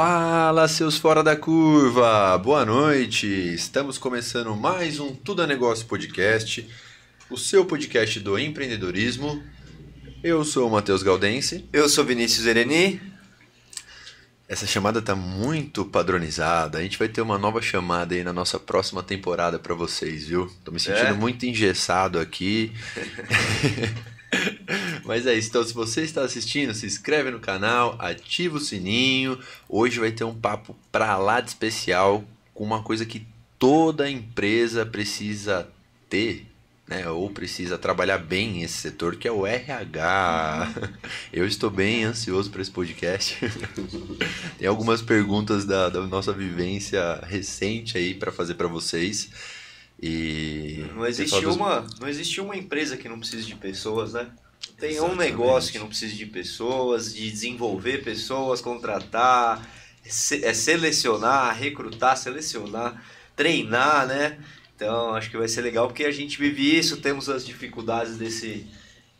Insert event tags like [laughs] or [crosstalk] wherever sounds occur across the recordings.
Fala, seus fora da curva! Boa noite! Estamos começando mais um Tudo é Negócio Podcast, o seu podcast do empreendedorismo. Eu sou o Matheus Galdense. Eu sou Vinícius Ereni. Essa chamada tá muito padronizada. A gente vai ter uma nova chamada aí na nossa próxima temporada para vocês, viu? Tô me sentindo É? muito engessado aqui. [laughs] Mas é isso. Então, se você está assistindo, se inscreve no canal, ativa o sininho. Hoje vai ter um papo pra lá de especial com uma coisa que toda empresa precisa ter, né? Ou precisa trabalhar bem nesse setor, que é o RH. Eu estou bem ansioso para esse podcast. Tem algumas perguntas da, da nossa vivência recente aí para fazer para vocês. E Não existe dos- uma, não existe uma empresa que não precise de pessoas, né? Tem um Exatamente. negócio que não precisa de pessoas, de desenvolver pessoas, contratar, se- é selecionar, recrutar, selecionar, treinar, né? Então acho que vai ser legal porque a gente vive isso, temos as dificuldades desse,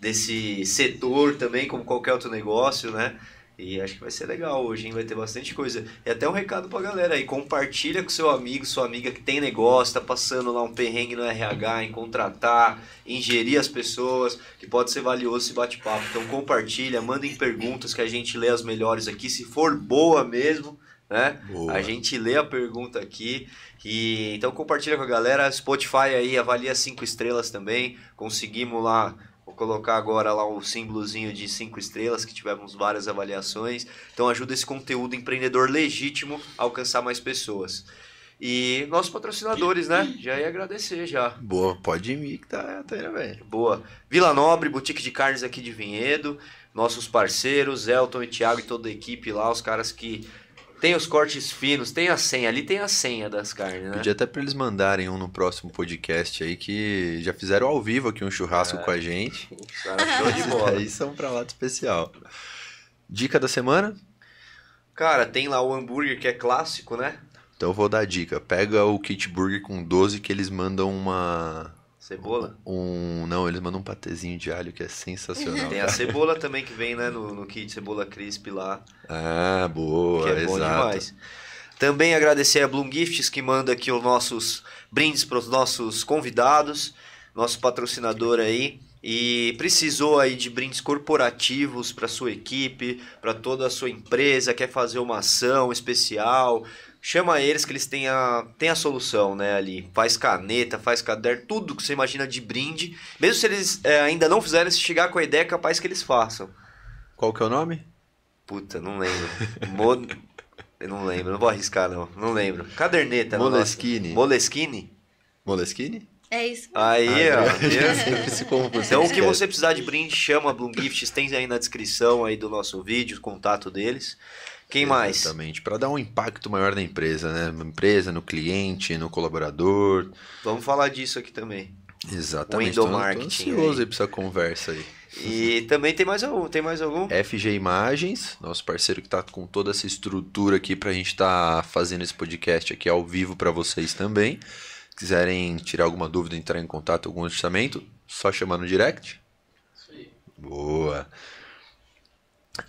desse setor também, como qualquer outro negócio, né? E acho que vai ser legal hoje, hein? Vai ter bastante coisa. E até um recado pra galera aí, compartilha com seu amigo, sua amiga que tem negócio, tá passando lá um perrengue no RH, em contratar, em gerir as pessoas, que pode ser valioso esse bate-papo. Então compartilha, mandem perguntas que a gente lê as melhores aqui, se for boa mesmo, né? Boa. A gente lê a pergunta aqui. E então compartilha com a galera. Spotify aí avalia cinco estrelas também. Conseguimos lá, colocar agora lá o símbolozinho de cinco estrelas que tivemos várias avaliações. Então ajuda esse conteúdo empreendedor legítimo a alcançar mais pessoas. E nossos patrocinadores, né? Já ia agradecer já. Boa, pode ir que tá, tá indo bem. Boa. Vila Nobre, boutique de carnes aqui de Vinhedo. Nossos parceiros, Elton e Thiago e toda a equipe lá, os caras que tem os cortes finos, tem a senha, ali tem a senha das carnes, né? Podia até pra eles mandarem um no próximo podcast aí que já fizeram ao vivo aqui um churrasco É. com a gente. Os [laughs] caras show de bola. Aí são pra lá de especial. Dica da semana? Cara, tem lá o hambúrguer que é clássico, né? Então eu vou dar a dica. Pega o kit burger com 12 que eles mandam uma Cebola. um, não, eles mandam um patezinho de alho que é sensacional. [laughs] Tem a cebola também que vem, né, no, no kit cebola crisp lá, Ah, boa, que é bom exato. demais. Também agradecer a Bloom Gifts que manda aqui os nossos brindes para os nossos convidados, nosso patrocinador aí. E precisou aí de brindes corporativos para sua equipe, para toda a sua empresa, quer fazer uma ação especial, chama eles que eles têm a, têm a solução, né, ali. Faz caneta, faz caderno, tudo que você imagina de brinde. Mesmo se eles é, ainda não fizerem, se chegar com a ideia, é capaz que eles façam. Qual que é o nome? Puta, não lembro. Mo... Eu não lembro, não vou arriscar não. Não lembro. Caderneta, Moleskine. Moleskine? Moleskine? É isso. Aí, Ah, ó. [laughs] confundo. Então, o que você precisar de brinde, chama a Bloom Gifts, tem aí na descrição aí do nosso vídeo, o contato deles. Quem mais? Exatamente, para dar um impacto maior na empresa, né? Na empresa, no cliente, no colaborador. Vamos falar disso aqui também. Exatamente. O Tô- tô endomarketing ansioso aí. aí pra essa conversa aí. E também tem mais algum, tem mais algum? FG Imagens, nosso parceiro que tá com toda essa estrutura aqui pra gente estar fazendo esse podcast aqui ao vivo pra vocês também. Quiserem tirar alguma dúvida, entrar em contato, algum orçamento, só chamar no direct. Boa.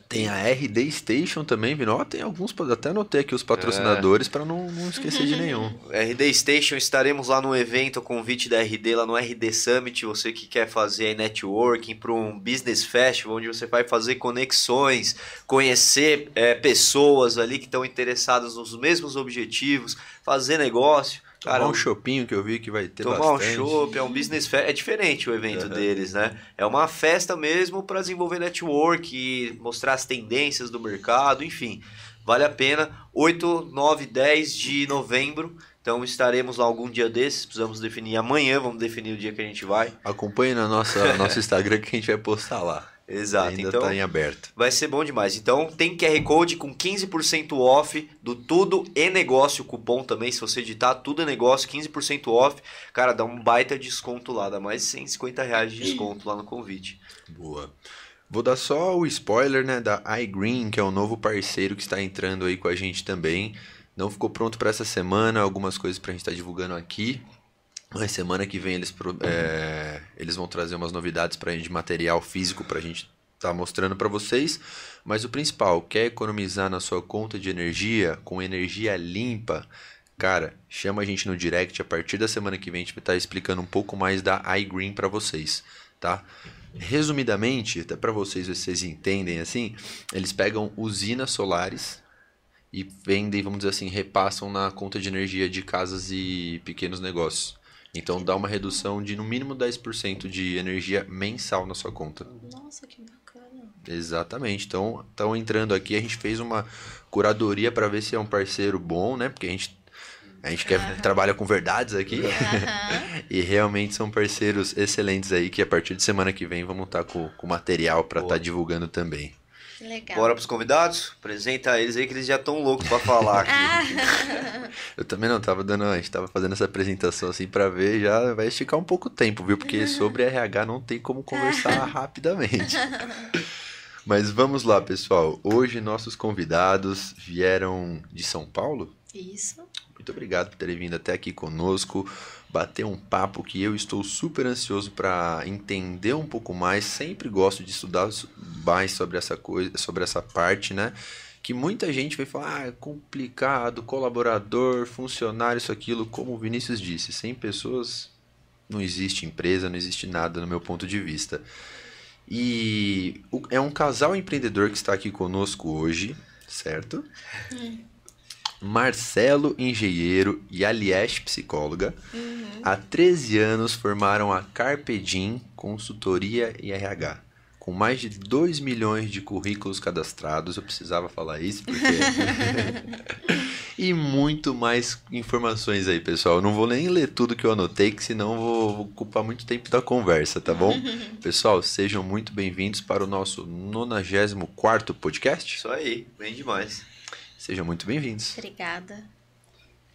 Tem a RD Station também, viu? Ó, tem alguns, até anotei aqui os patrocinadores pra não, não esquecer de nenhum. [laughs] RD Station, estaremos lá no evento, o convite da RD, lá no RD Summit, você que quer fazer networking para um business festival, onde você vai fazer conexões, conhecer é, pessoas ali que estão interessadas nos mesmos objetivos, fazer negócio. Cara, Tomar um chopinho que eu vi que vai ter Tomar bastante. um chopp, é um business fest. É diferente o evento Aham. deles, né? É uma festa mesmo para desenvolver network, mostrar as tendências do mercado, enfim. Vale a pena. 8, 9, 10 de novembro. Então estaremos lá algum dia desses. Precisamos definir amanhã, vamos definir o dia que a gente vai. Acompanhe no nossa, nosso [laughs] Instagram que a gente vai postar lá. Exato. Ainda então tá em aberto. vai ser bom demais. Então tem QR Code com 15% off do Tudo e Negócio, cupom também, se você digitar Tudo e Negócio, 15% off. Cara, dá um baita desconto lá, dá mais de 150 reais de desconto lá no convite. Boa. Vou dar só o spoiler, né, da iGreen, que é o novo parceiro que está entrando aí com a gente também. Não ficou pronto para essa semana, algumas coisas para a gente estar divulgando aqui. Mas semana que vem eles, é, eles vão trazer umas novidades pra gente, de material físico pra gente tá mostrando para vocês. Mas o principal, quer economizar na sua conta de energia com energia limpa? Cara, chama a gente no direct. A partir da semana que vem a gente vai estar explicando um pouco mais da iGreen para vocês, tá? Resumidamente, até para vocês, vocês entendem assim, eles pegam usinas solares e vendem, vamos dizer assim, repassam na conta de energia de casas e pequenos negócios. Então dá uma redução de no mínimo 10% de energia mensal na sua conta. Nossa, que bacana. Exatamente. Então, estão entrando aqui, a gente fez uma curadoria para ver se é um parceiro bom, né? Porque a gente a gente quer, trabalha com verdades aqui. [laughs] e realmente são parceiros excelentes aí que a partir de semana que vem vamos estar com, com material para estar tá divulgando também. Legal. Bora pros convidados? Apresenta eles aí que eles já estão loucos para falar [laughs] aqui. Eu também não tava dando, a gente tava fazendo essa apresentação assim para ver, já vai esticar um pouco o tempo, viu? Porque [laughs] sobre RH não tem como conversar [laughs] rapidamente. Mas vamos lá, pessoal. Hoje nossos convidados vieram de São Paulo? Isso. Muito obrigado por terem vindo até aqui conosco, bater um papo que eu estou super ansioso para entender um pouco mais. Sempre gosto de estudar mais sobre essa coisa, sobre essa parte, né? Que muita gente vai falar, ah, é complicado, colaborador, funcionário, isso aquilo, como o Vinícius disse, sem pessoas não existe empresa, não existe nada no meu ponto de vista. E é um casal empreendedor que está aqui conosco hoje, certo? Hum. Marcelo, engenheiro, e Aliesh, psicóloga. Uhum. Há 13 anos formaram a Carpedim Consultoria e RH. Com mais de 2 milhões de currículos cadastrados, eu precisava falar isso porque. [laughs] [laughs] e muito mais informações aí, pessoal. Eu não vou nem ler tudo que eu anotei, que senão vou ocupar muito tempo da conversa, tá bom? [laughs] pessoal, sejam muito bem-vindos para o nosso 94 podcast. Isso aí, bem demais. Sejam muito bem-vindos. Obrigada.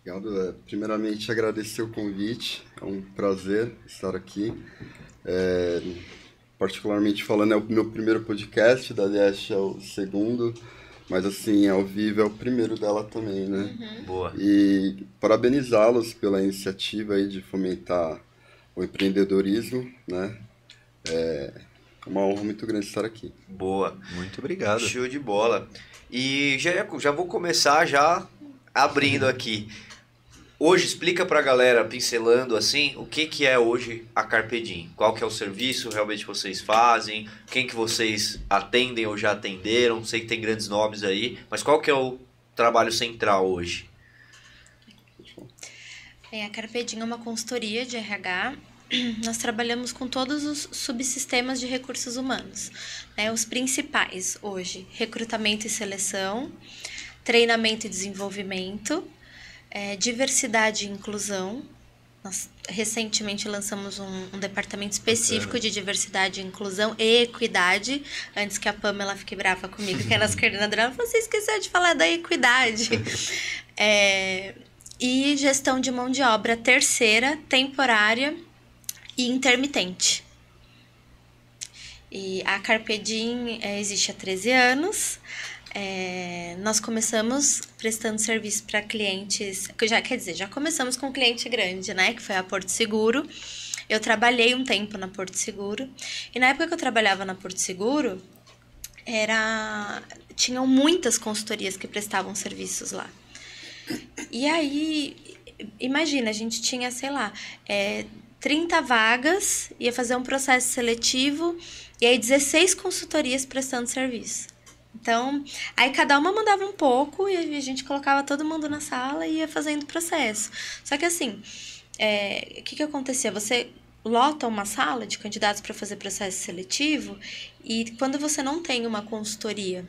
Obrigado. Primeiramente, agradecer o convite. É um prazer estar aqui. É, particularmente falando, é o meu primeiro podcast, da Leste é o segundo, mas assim, ao vivo é o primeiro dela também, né? Uhum. Boa. E parabenizá-los pela iniciativa aí de fomentar o empreendedorismo, né? É uma honra muito grande estar aqui. Boa. Muito obrigado. Show de bola. E já, já vou começar já abrindo aqui. Hoje explica para a galera, pincelando assim, o que, que é hoje a Carpedim. Qual que é o serviço realmente vocês fazem, quem que vocês atendem ou já atenderam, sei que tem grandes nomes aí, mas qual que é o trabalho central hoje? Bem, a Carpedim é uma consultoria de RH nós trabalhamos com todos os subsistemas de recursos humanos. Né? Os principais hoje: recrutamento e seleção, treinamento e desenvolvimento, é, diversidade e inclusão. Nós recentemente lançamos um, um departamento específico de diversidade e inclusão e equidade. Antes que a Pamela fique brava comigo, que é a nossa coordenadora, ela falou: você esqueceu de falar da equidade. [laughs] é, e gestão de mão de obra terceira, temporária e intermitente. E a Carpedim é, existe há 13 anos. É, nós começamos prestando serviço para clientes, já quer dizer, já começamos com um cliente grande, né, que foi a Porto Seguro. Eu trabalhei um tempo na Porto Seguro e na época que eu trabalhava na Porto Seguro, era tinham muitas consultorias que prestavam serviços lá. E aí, imagina, a gente tinha, sei lá, é, 30 vagas, ia fazer um processo seletivo e aí 16 consultorias prestando serviço. Então, aí cada uma mandava um pouco e a gente colocava todo mundo na sala e ia fazendo o processo. Só que assim, é, o que, que acontecia? Você lota uma sala de candidatos para fazer processo seletivo e quando você não tem uma consultoria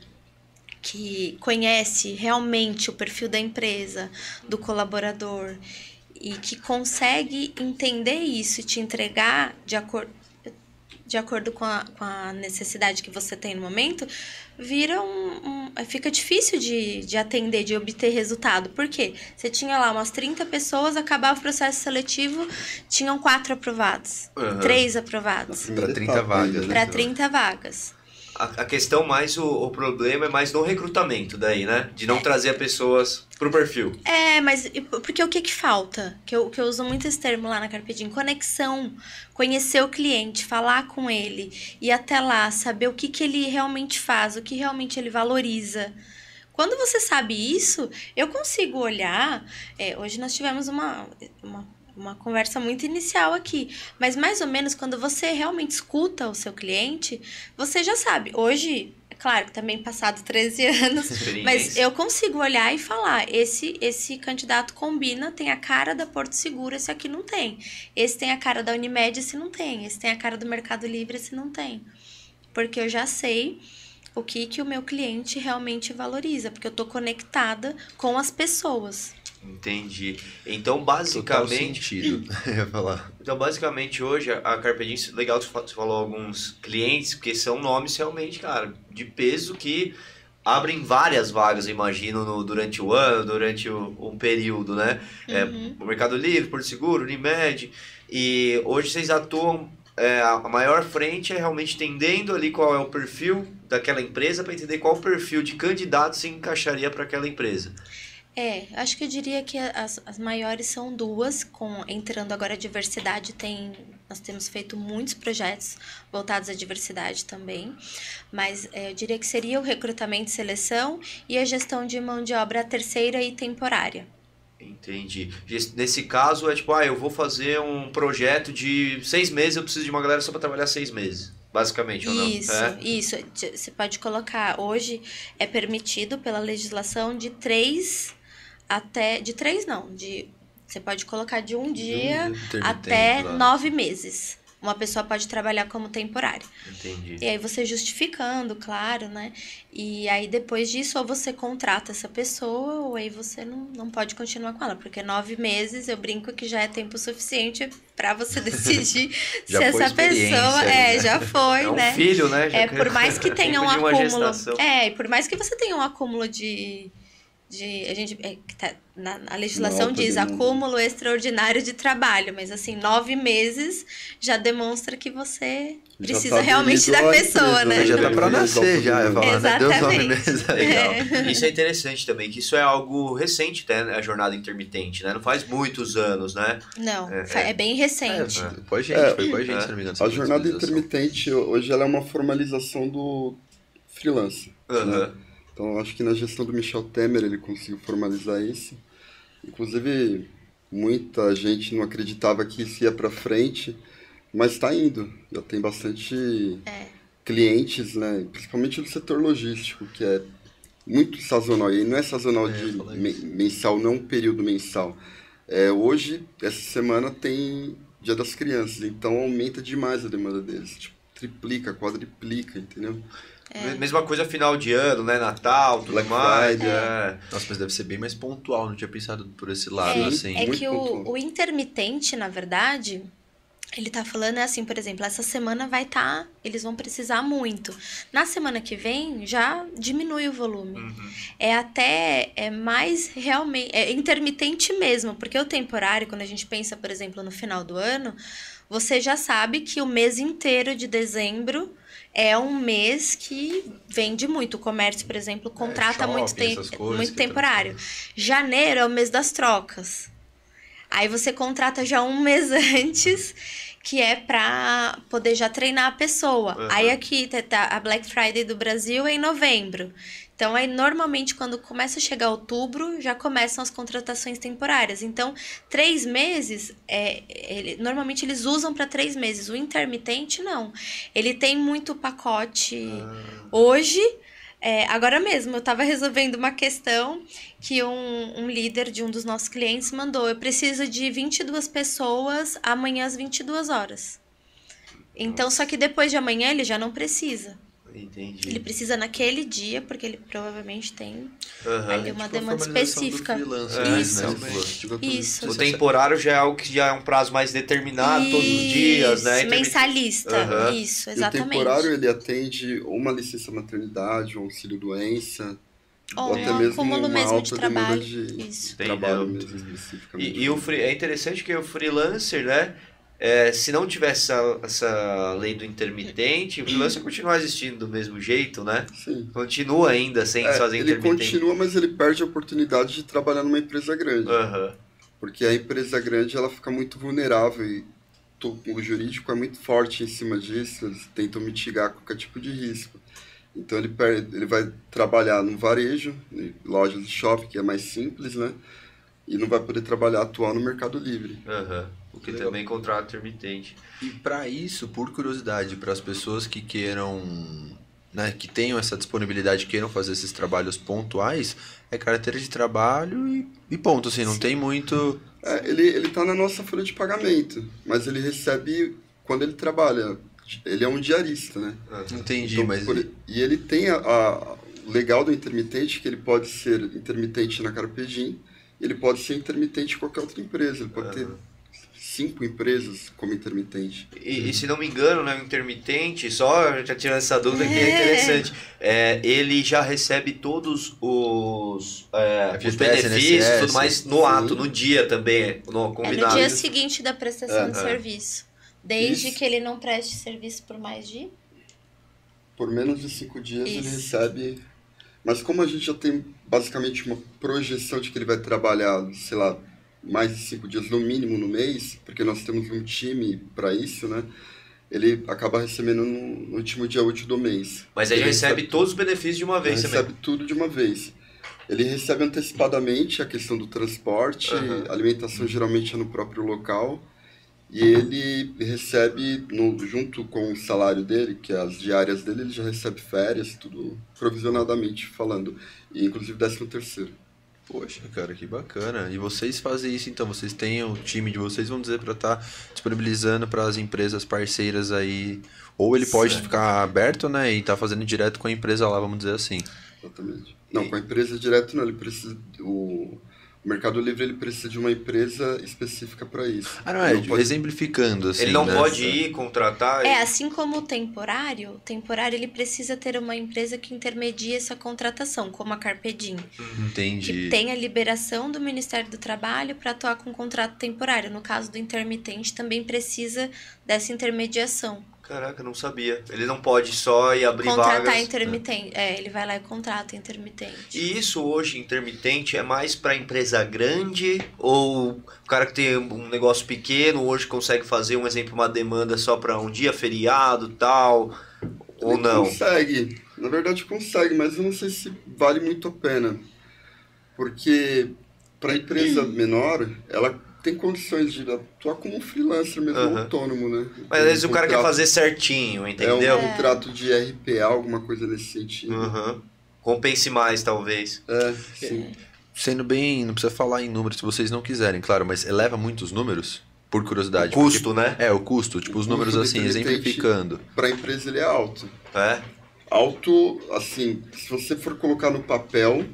que conhece realmente o perfil da empresa, do colaborador e que consegue entender isso e te entregar de acordo de acordo com a, com a necessidade que você tem no momento, vira um, um, fica difícil de, de atender, de obter resultado. Por quê? Você tinha lá umas 30 pessoas, acabava o processo seletivo, tinham quatro aprovados, uhum. três aprovados. Para 30 vagas. Para 30 vagas. A, questão mais, o, o problema é mais no recrutamento daí, né? De não trazer pessoas pro perfil. É, mas e por- porque o que que falta? Que eu, que eu uso muito esse termo lá na Carpedim, conexão, conhecer o cliente, falar com ele, ir até lá, saber o que que ele realmente faz, o que realmente ele valoriza. Quando você sabe isso, eu consigo olhar. é, hoje nós tivemos uma, uma, uma conversa muito inicial aqui, mas mais ou menos quando você realmente escuta o seu cliente, você já sabe. Hoje, é claro que também passado 13 [laughs] anos, mas eu consigo olhar e falar, esse esse candidato combina, tem a cara da Porto Seguro, esse aqui não tem. Esse tem a cara da Unimed, esse não tem. Esse tem a cara do Mercado Livre, esse não tem. Porque eu já sei o que que o meu cliente realmente valoriza, porque eu tô conectada com as pessoas. Entendi. Então, Total basicamente, sentido. [clears throat] [laughs] Eu ia falar. então, basicamente hoje a Carpe Diem, legal que você falou alguns clientes, porque são nomes realmente, cara, de peso que abrem várias vagas, eu imagino, no, durante o ano, durante o, um período, né? É, Uhum. o Mercado Livre, Porto Seguro, Unimed. E hoje vocês atuam. é, a maior frente é realmente entendendo ali qual é o perfil daquela empresa para entender qual perfil de candidato se encaixaria para aquela empresa. É, acho que eu diria que as, as maiores são duas, com entrando agora a diversidade, tem, nós temos feito muitos projetos voltados à diversidade também, mas é, eu diria que seria o recrutamento e seleção e a gestão de mão de obra terceira e temporária. Entendi. Nesse caso é tipo, ah, eu vou fazer um projeto de seis meses, eu preciso de uma galera só para trabalhar seis meses. Basicamente, ou não? Isso, É? isso. Você pode colocar, hoje é permitido pela legislação de três até, de três não, de, você pode colocar de um dia Intermitente até lá. nove meses. Uma pessoa pode trabalhar como temporário. Entendi. E aí você justificando, claro, né? E aí depois disso, ou você contrata essa pessoa, ou aí você não, não pode continuar com ela. Porque nove meses, eu brinco que já é tempo suficiente pra você [laughs] decidir se essa pessoa. É, né? já foi, É um né? filho, né? Já É, por mais que [laughs] tenha um acúmulo. É, e por mais que você tenha um acúmulo de. de a gente, é, tá- na, a legislação Não, diz acúmulo extraordinário de trabalho, mas assim, nove meses já demonstra que você Já precisa tá realmente da pessoa, né? Aí já tá pra nascer, já. Né? Nove Exatamente. meses. [laughs] Isso é interessante também, que isso é algo recente, né? A jornada intermitente, né? Não faz muitos anos, né? Não, É, fa- é, bem recente. É, foi a gente, É. foi com a gente, É. se não me engano. A jornada intermitente hoje ela é uma formalização do freelance. Aham. Então eu acho que na gestão do Michel Temer ele conseguiu formalizar isso. Inclusive muita gente não acreditava que isso ia para frente, mas está indo. Já tem bastante É. clientes, né? Principalmente no setor logístico, que é muito sazonal. E não é sazonal É, de mensal, não um período mensal. É, hoje, essa semana tem Dia das Crianças, então aumenta demais a demanda deles. Tipo, triplica, quadriplica, entendeu? Mesma coisa final de ano, né? Natal, tudo Black mais. Friday. é. Nossa, mas deve ser bem mais pontual, não tinha pensado por esse lado, É, assim. é Muito que o, o intermitente, na verdade, ele tá falando é assim, por exemplo, essa semana vai estar, eles vão precisar muito. Na semana que vem já diminui o volume. Uhum. É até é mais realmente é intermitente mesmo, porque o temporário, quando a gente pensa, por exemplo, no final do ano, você já sabe que o mês inteiro de dezembro é um mês que vende muito. O comércio, por exemplo, contrata shopping, muito, coisas muito temporário. Janeiro é o mês das trocas. Aí você contrata já um mês [laughs] antes, que é pra poder já treinar a pessoa. Uhum. Aí aqui tá- tá- a Black Friday do Brasil é em novembro. Então aí normalmente quando começa a chegar outubro, já começam as contratações temporárias. Então, três meses, é, ele- normalmente eles usam para três meses. O intermitente, não. Ele tem muito pacote. Hoje, é, agora mesmo, eu estava resolvendo uma questão que um, um líder de um dos nossos clientes mandou. Eu preciso de 22 pessoas amanhã às 22 horas. Então, só que depois de amanhã ele já não precisa. Entendi. Ele precisa naquele dia, porque ele provavelmente tem Aham. ali uma Tipo, demanda específica. É, né? Isso. Tipo, Isso. O temporário já é algo que já é um prazo mais determinado, todos os dias, né? Isso, Intermitente- Mensalista. Aham. Isso, E o exatamente. temporário ele atende uma licença maternidade, um auxílio doença, Ou ou até um mesmo acúmulo uma mesmo de trabalho. de Isso. trabalho mesmo especificamente. E, e o free, é interessante que o freelancer, né? É, se não tivesse essa, essa lei do intermitente, o freelancer continuar existindo do mesmo jeito, né? Sim. Continua ainda sem É, fazer ele intermitente. continua, mas ele perde a oportunidade de trabalhar numa empresa grande. Aham. Porque a empresa grande ela fica muito vulnerável e o jurídico é muito forte em cima disso, eles tentam mitigar qualquer tipo de risco. Então ele, perde, ele vai trabalhar no varejo, em lojas de shopping, que é mais simples, né? E não vai poder trabalhar, atuar no Mercado Livre. Aham. Porque Legal. também contrato intermitente. E para isso, por curiosidade, para as pessoas que queiram, né, que tenham essa disponibilidade, queiram fazer esses trabalhos pontuais, é carteira de trabalho e, e ponto, assim, não tem muito... É, ele, ele tá na nossa folha de pagamento, mas ele recebe quando ele trabalha. Ele é um diarista, né? Entendi, Então, mas... por- e ele tem a, a- o legal do intermitente que ele pode ser intermitente na Carpedim, ele pode ser intermitente em qualquer outra empresa. Ele pode ter cinco empresas como intermitente. E, e se não me engano, né, o intermitente, só já tirando essa dúvida que é É. interessante, é, ele já recebe todos os, é, os benefícios e tudo mais no sim. ato, no dia também, no É combinado. no dia seguinte da prestação É. de É. serviço. Desde Isso. que ele não preste serviço por mais de. Por menos de cinco dias ele Isso. recebe. Mas como a gente já tem basicamente uma projeção de que ele vai trabalhar, sei lá, mais de cinco dias no mínimo no mês, porque nós temos um time para isso, né? Ele acaba recebendo no, último dia útil do mês. Mas aí Ele já recebe todos os benefícios de uma vez também. recebe tudo de uma vez. Ele recebe antecipadamente a questão do transporte, Aham. alimentação geralmente é no próprio local. E ele recebe, no, junto com o salário dele, que é as diárias dele, ele já recebe férias, tudo provisionadamente falando. E inclusive décimo terceiro. Poxa, cara, que bacana. E vocês fazem isso então? Vocês têm o time de vocês, vamos dizer, para estar disponibilizando para as empresas parceiras aí. Ou ele pode Certo. ficar aberto, né? E tá fazendo direto com a empresa lá, vamos dizer assim. Exatamente. Não, com a empresa direto não, ele precisa. O, o Mercado Livre ele precisa de uma empresa específica para isso. Ah, não é? Não pode- Exemplificando, assim. Ele não né? pode ir contratar. É, assim como o temporário, o temporário ele precisa ter uma empresa que intermedie essa contratação, como a Carpedim, Entendi. que tem a liberação do Ministério do Trabalho para atuar com contrato temporário. No caso do intermitente, também precisa dessa intermediação. Caraca, não sabia. Ele não pode só ir abrir Contratar vagas. intermitente. É, ele vai lá e contrata intermitente. E isso hoje, intermitente, é mais para empresa grande ou o cara que tem um negócio pequeno hoje consegue fazer, um exemplo, uma demanda só para um dia feriado tal? Ou Ele não? Consegue. Na verdade consegue, mas eu não sei se vale muito a pena. Porque para a empresa menor, ela tem condições de atuar como um freelancer mesmo, Aham. autônomo, né? Mas às vezes o cara quer fazer certinho, É entendeu? um contrato de RPA, alguma coisa nesse sentido. Uhum. Compense mais, talvez. É, sim. Sendo bem, não precisa falar em números se vocês não quiserem, claro, mas eleva muitos números? Por curiosidade. Custo, né? porque- É, o custo, tipo, os O números custo do assim, exemplificando. Para a empresa ele é alto. É. Alto, assim, se você for colocar no papel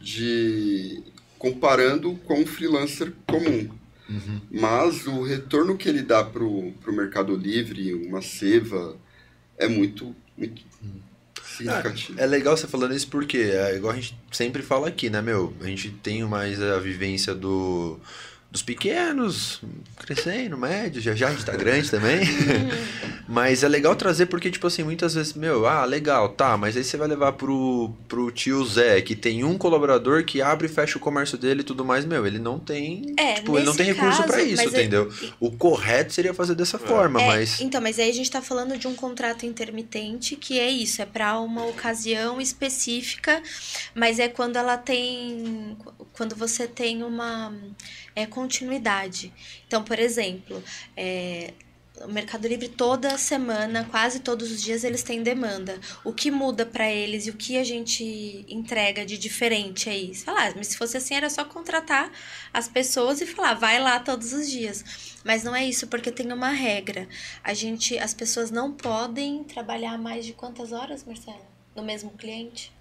de comparando com um freelancer comum. Uhum. Mas o retorno que ele dá pro, pro Mercado Livre, uma seva, é muito, muito significativo. É legal você falando isso porque, é igual a gente sempre fala aqui, né, meu? A gente tem mais a vivência do, dos pequenos, crescendo, médio, já já a gente tá grande também. [laughs] mas é legal trazer porque, tipo assim, muitas vezes, meu, ah, legal, tá, mas aí você vai levar pro, pro tio Zé, que tem um colaborador que abre e fecha o comércio dele e tudo mais, meu, ele não tem, É, tipo, ele não tem recurso pra caso, isso, é- entendeu? O correto seria fazer dessa forma, É, mas... Então, mas aí a gente tá falando de um contrato intermitente, que é isso, é para uma ocasião específica, mas é quando ela tem. Quando você tem uma é, continuidade. Então, por exemplo, é, o Mercado Livre toda semana, quase todos os dias, eles têm demanda. O que muda para eles e o que a gente entrega de diferente isso. Falar, mas se fosse assim, era só contratar as pessoas e falar, vai lá todos os dias. Mas não é isso, porque tem uma regra. A gente, as pessoas não podem trabalhar mais de quantas horas, Marcelo? No mesmo cliente?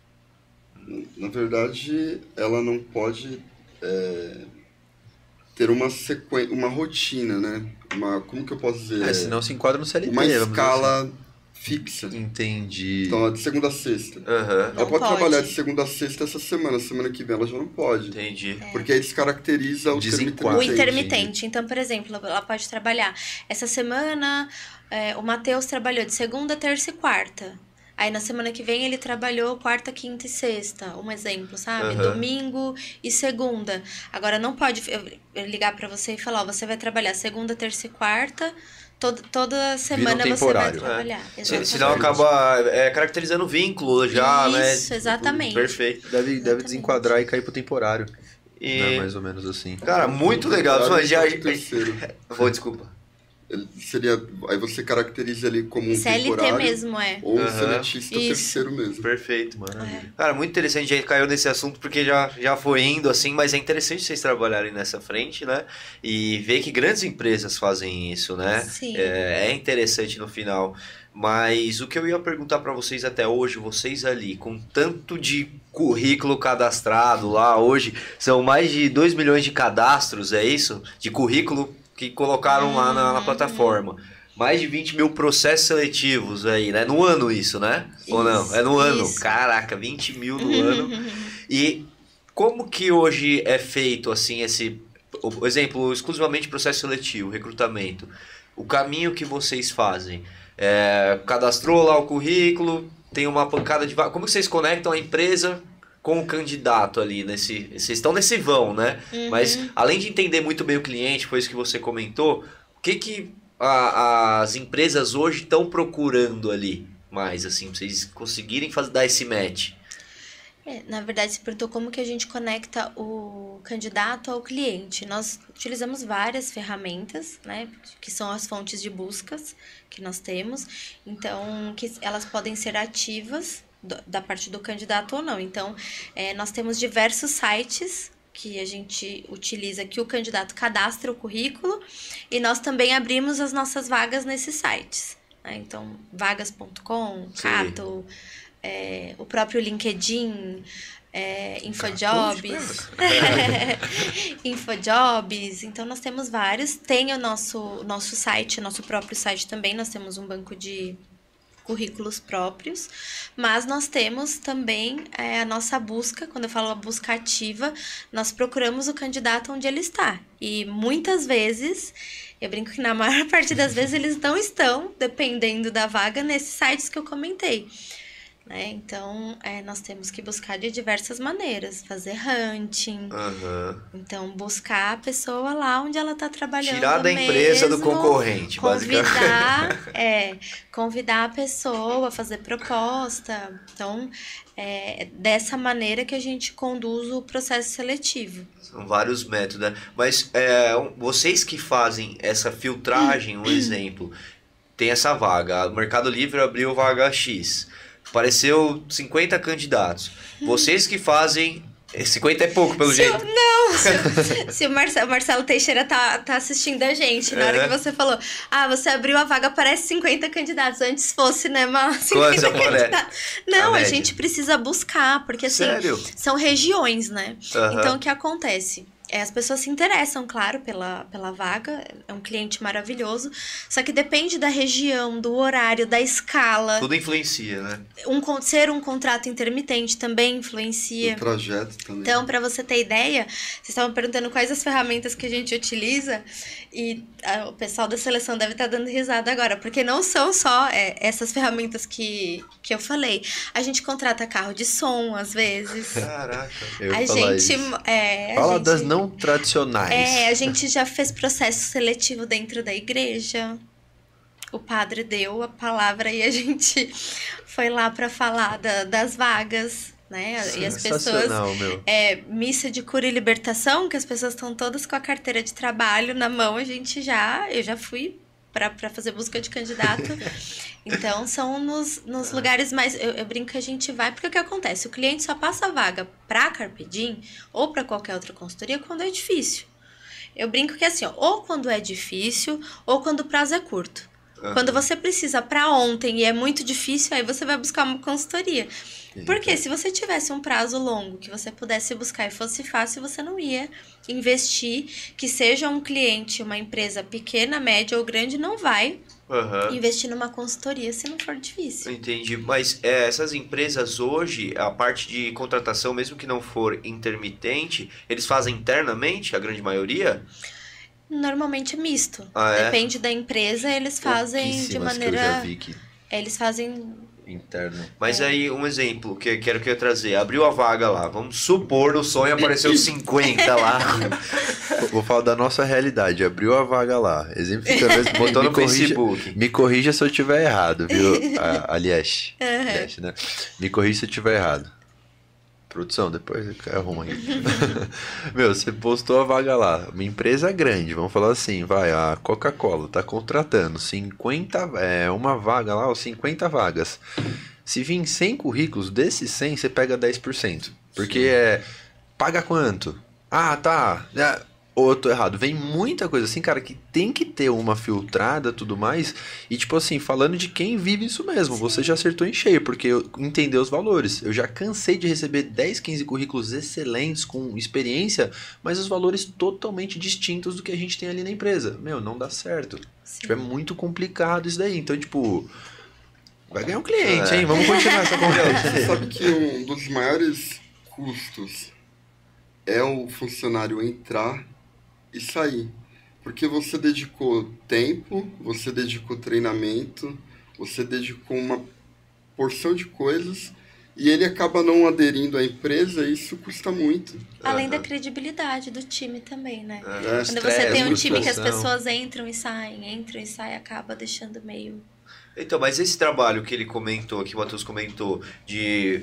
Na verdade, ela não pode é, ter uma sequência, uma rotina, né? Uma, como que eu posso dizer? É, senão se enquadra no CLT, uma assim. escala fixa. Entendi. Então, é de segunda a sexta. Aham, Não ela pode, pode. trabalhar de segunda a sexta essa semana, semana que vem ela já não pode. entendi. Porque aí descaracteriza o Desenquadra. O intermitente. Então, por exemplo, ela pode trabalhar. Essa semana, é, o Matheus trabalhou de segunda, terça e quarta. Aí na semana que vem ele trabalhou quarta, quinta e sexta. Um exemplo, sabe? Aham. Domingo e segunda. Agora não pode ligar pra você e falar, ó, você vai trabalhar segunda, terça e quarta. Todo, toda semana você vai trabalhar. Exatamente. senão acaba é, caracterizando vínculo já, né? Isso, exatamente. Perfeito. Deve, deve Exatamente. desenquadrar e cair pro temporário. E, Né? Mais ou menos assim. cara, muito legal. Mas já, terceiro. [laughs] Vou, desculpa. Seria, aí você caracteriza ele como um CLT temporário mesmo, é. ou um seletista Isso. terceiro mesmo. Perfeito. Maravilha. Cara, muito interessante, a gente caiu nesse assunto porque já, já foi indo assim, mas é interessante vocês trabalharem nessa frente, né? E ver que grandes empresas fazem isso, né? Sim. É, é interessante no final. Mas o que eu ia perguntar para vocês até hoje, vocês ali, com tanto de currículo cadastrado lá hoje, são mais de 2 milhões de cadastros, é isso? De currículo que colocaram lá na, na Uhum. plataforma. Mais de 20 mil processos seletivos aí, né? No ano isso, né? Ou não? Isso, É no ano. isso. Caraca, 20 mil no ano. E como que hoje é feito, assim, esse... O exemplo, exclusivamente processo seletivo, recrutamento. O caminho que vocês fazem. É, cadastrou lá o currículo, tem uma pancada de... Como que vocês conectam a empresa com o candidato ali nesse... Vocês estão nesse vão, né? Uhum. Mas além de entender muito bem o cliente, foi isso que você comentou, o que que a- as empresas hoje estão procurando ali mais, assim, pra vocês conseguirem fazer, dar esse match? É, na verdade, se perguntou como que a gente conecta o candidato ao cliente. Nós utilizamos várias ferramentas, né, que são as fontes de buscas que nós temos. Então, que elas podem ser ativas da parte do candidato ou não. Então, é, nós temos diversos sites que a gente utiliza que o candidato cadastra o currículo e nós também abrimos as nossas vagas nesses sites. né? Então, vagas.com. Cato, é, o próprio LinkedIn, é, Infojobs. [laughs] Infojobs. Então, nós temos vários. Tem o nosso, nosso site, nosso próprio site também. Nós temos um banco de currículos próprios, mas nós temos também é, a nossa busca, quando eu falo a busca ativa, nós procuramos o candidato onde ele está. E muitas vezes, eu brinco que na [laughs] maior parte das vezes eles não estão, dependendo da vaga, nesses sites que eu comentei. Né? Então, é, nós temos que buscar de diversas maneiras, fazer hunting, Aham. então buscar a pessoa lá onde ela está trabalhando. Tirar da empresa do mesmo, concorrente, basicamente. convidar, [laughs] é, convidar a pessoa a fazer proposta. Então, é dessa maneira que a gente conduz o processo seletivo. São vários métodos, né? Mas é, vocês que fazem essa filtragem, um [clears throat] exemplo, tem essa vaga, o Mercado Livre abriu vaga X, apareceu 50 candidatos. Vocês que fazem. eh, 50 é pouco, pelo Se jeito. não, [laughs] se, se o Marcelo, Marcelo Teixeira tá, tá assistindo a gente, na hora É. que você falou, ah, você abriu a vaga, parece 50 candidatos. Antes fosse, né, mas Quantos 50 aparece? candidatos. Não, A a, gente precisa buscar, porque assim, Sério? são regiões, né? Aham. Então, o que acontece? É, as pessoas se interessam, claro, pela, pela vaga, é um cliente maravilhoso, só que depende da região, do horário, da escala. Tudo influencia, né? Um, ser um contrato intermitente também influencia. O trajeto também. Então, para você ter ideia, vocês estavam perguntando quais as ferramentas que a gente utiliza e ah, o pessoal da seleção deve estar dando risada agora, porque não são só é, essas ferramentas que, que eu falei. A gente contrata carro de som, às vezes. Caraca. Eu a falar gente. isso. É, a Fala gente- das não tradicionais. É, a gente já fez processo seletivo dentro da igreja. O padre deu a palavra e a [laughs] gente foi lá para falar da- das vagas, né? E as pessoas meu. é, missa de cura e libertação, que as pessoas estão todas com a carteira de trabalho na mão, a gente já, eu já fui para fazer busca de candidato. [laughs] Então, são nos, nos lugares mais. Eu, eu brinco que a gente vai, porque o que acontece? O cliente só passa a vaga para Carpedim ou para qualquer outra consultoria quando é difícil. Eu brinco que é assim, ó, ou quando é difícil, ou quando o prazo é curto. Aham. Quando você precisa para ontem e é muito difícil, aí você vai buscar uma consultoria. Porque se você tivesse um prazo longo que você pudesse buscar e fosse fácil, você não ia investir, que seja um cliente, uma empresa pequena, média ou grande, não vai Aham. investir numa consultoria se não for difícil. Entendi. Mas é, essas empresas hoje, a parte de contratação, mesmo que não for intermitente, eles fazem internamente, a grande maioria? Normalmente é misto. Ah, é? Depende da empresa, eles fazem de Pouquíssimas que eu já maneira. vi que Eles fazem. Interno. Mas É. aí, um exemplo que eu quero que eu trazer. Abriu a vaga lá. Vamos supor no sonho apareceu [laughs] 50 lá. [laughs] Vou- falar da nossa realidade. Abriu a vaga lá. Exemplificando, [laughs] Botou me no corrija- Facebook. Me corrija se eu tiver errado, viu? A- Aliás. Aliás, né? Me corrija se eu tiver errado. Produção, depois arruma aí. [laughs] Meu, você postou a vaga lá. Uma empresa grande, vamos falar assim, vai, a Coca-Cola tá contratando 50, é, uma vaga lá, ou 50 vagas. Se vir 100 currículos, desses 100 você pega 10%. Porque é, paga quanto? Ah, tá. Ou eu tô errado. Vem muita coisa assim, cara, que tem que ter uma filtrada tudo mais. E, tipo assim, falando de quem vive isso mesmo, você já acertou em cheio, porque eu entendeu os valores. Eu já cansei de receber 10, 15 currículos excelentes, com experiência, mas os valores totalmente distintos do que a gente tem ali na empresa. Meu, não dá certo. Sim. Tipo, é muito complicado isso daí. Então, tipo, vai ganhar um cliente, É. hein? Vamos continuar essa [laughs] conversa. Você sabe que um dos maiores custos é o funcionário entrar e sair. Porque você dedicou tempo, você dedicou treinamento, você dedicou uma porção de coisas e ele acaba não aderindo à empresa e isso custa muito. Além da Aham. credibilidade do time também, né? É, Quando você tem um time que as pessoas entram e saem, entram e saem, acaba deixando meio. Então, mas esse trabalho que ele comentou, que o Matheus comentou, de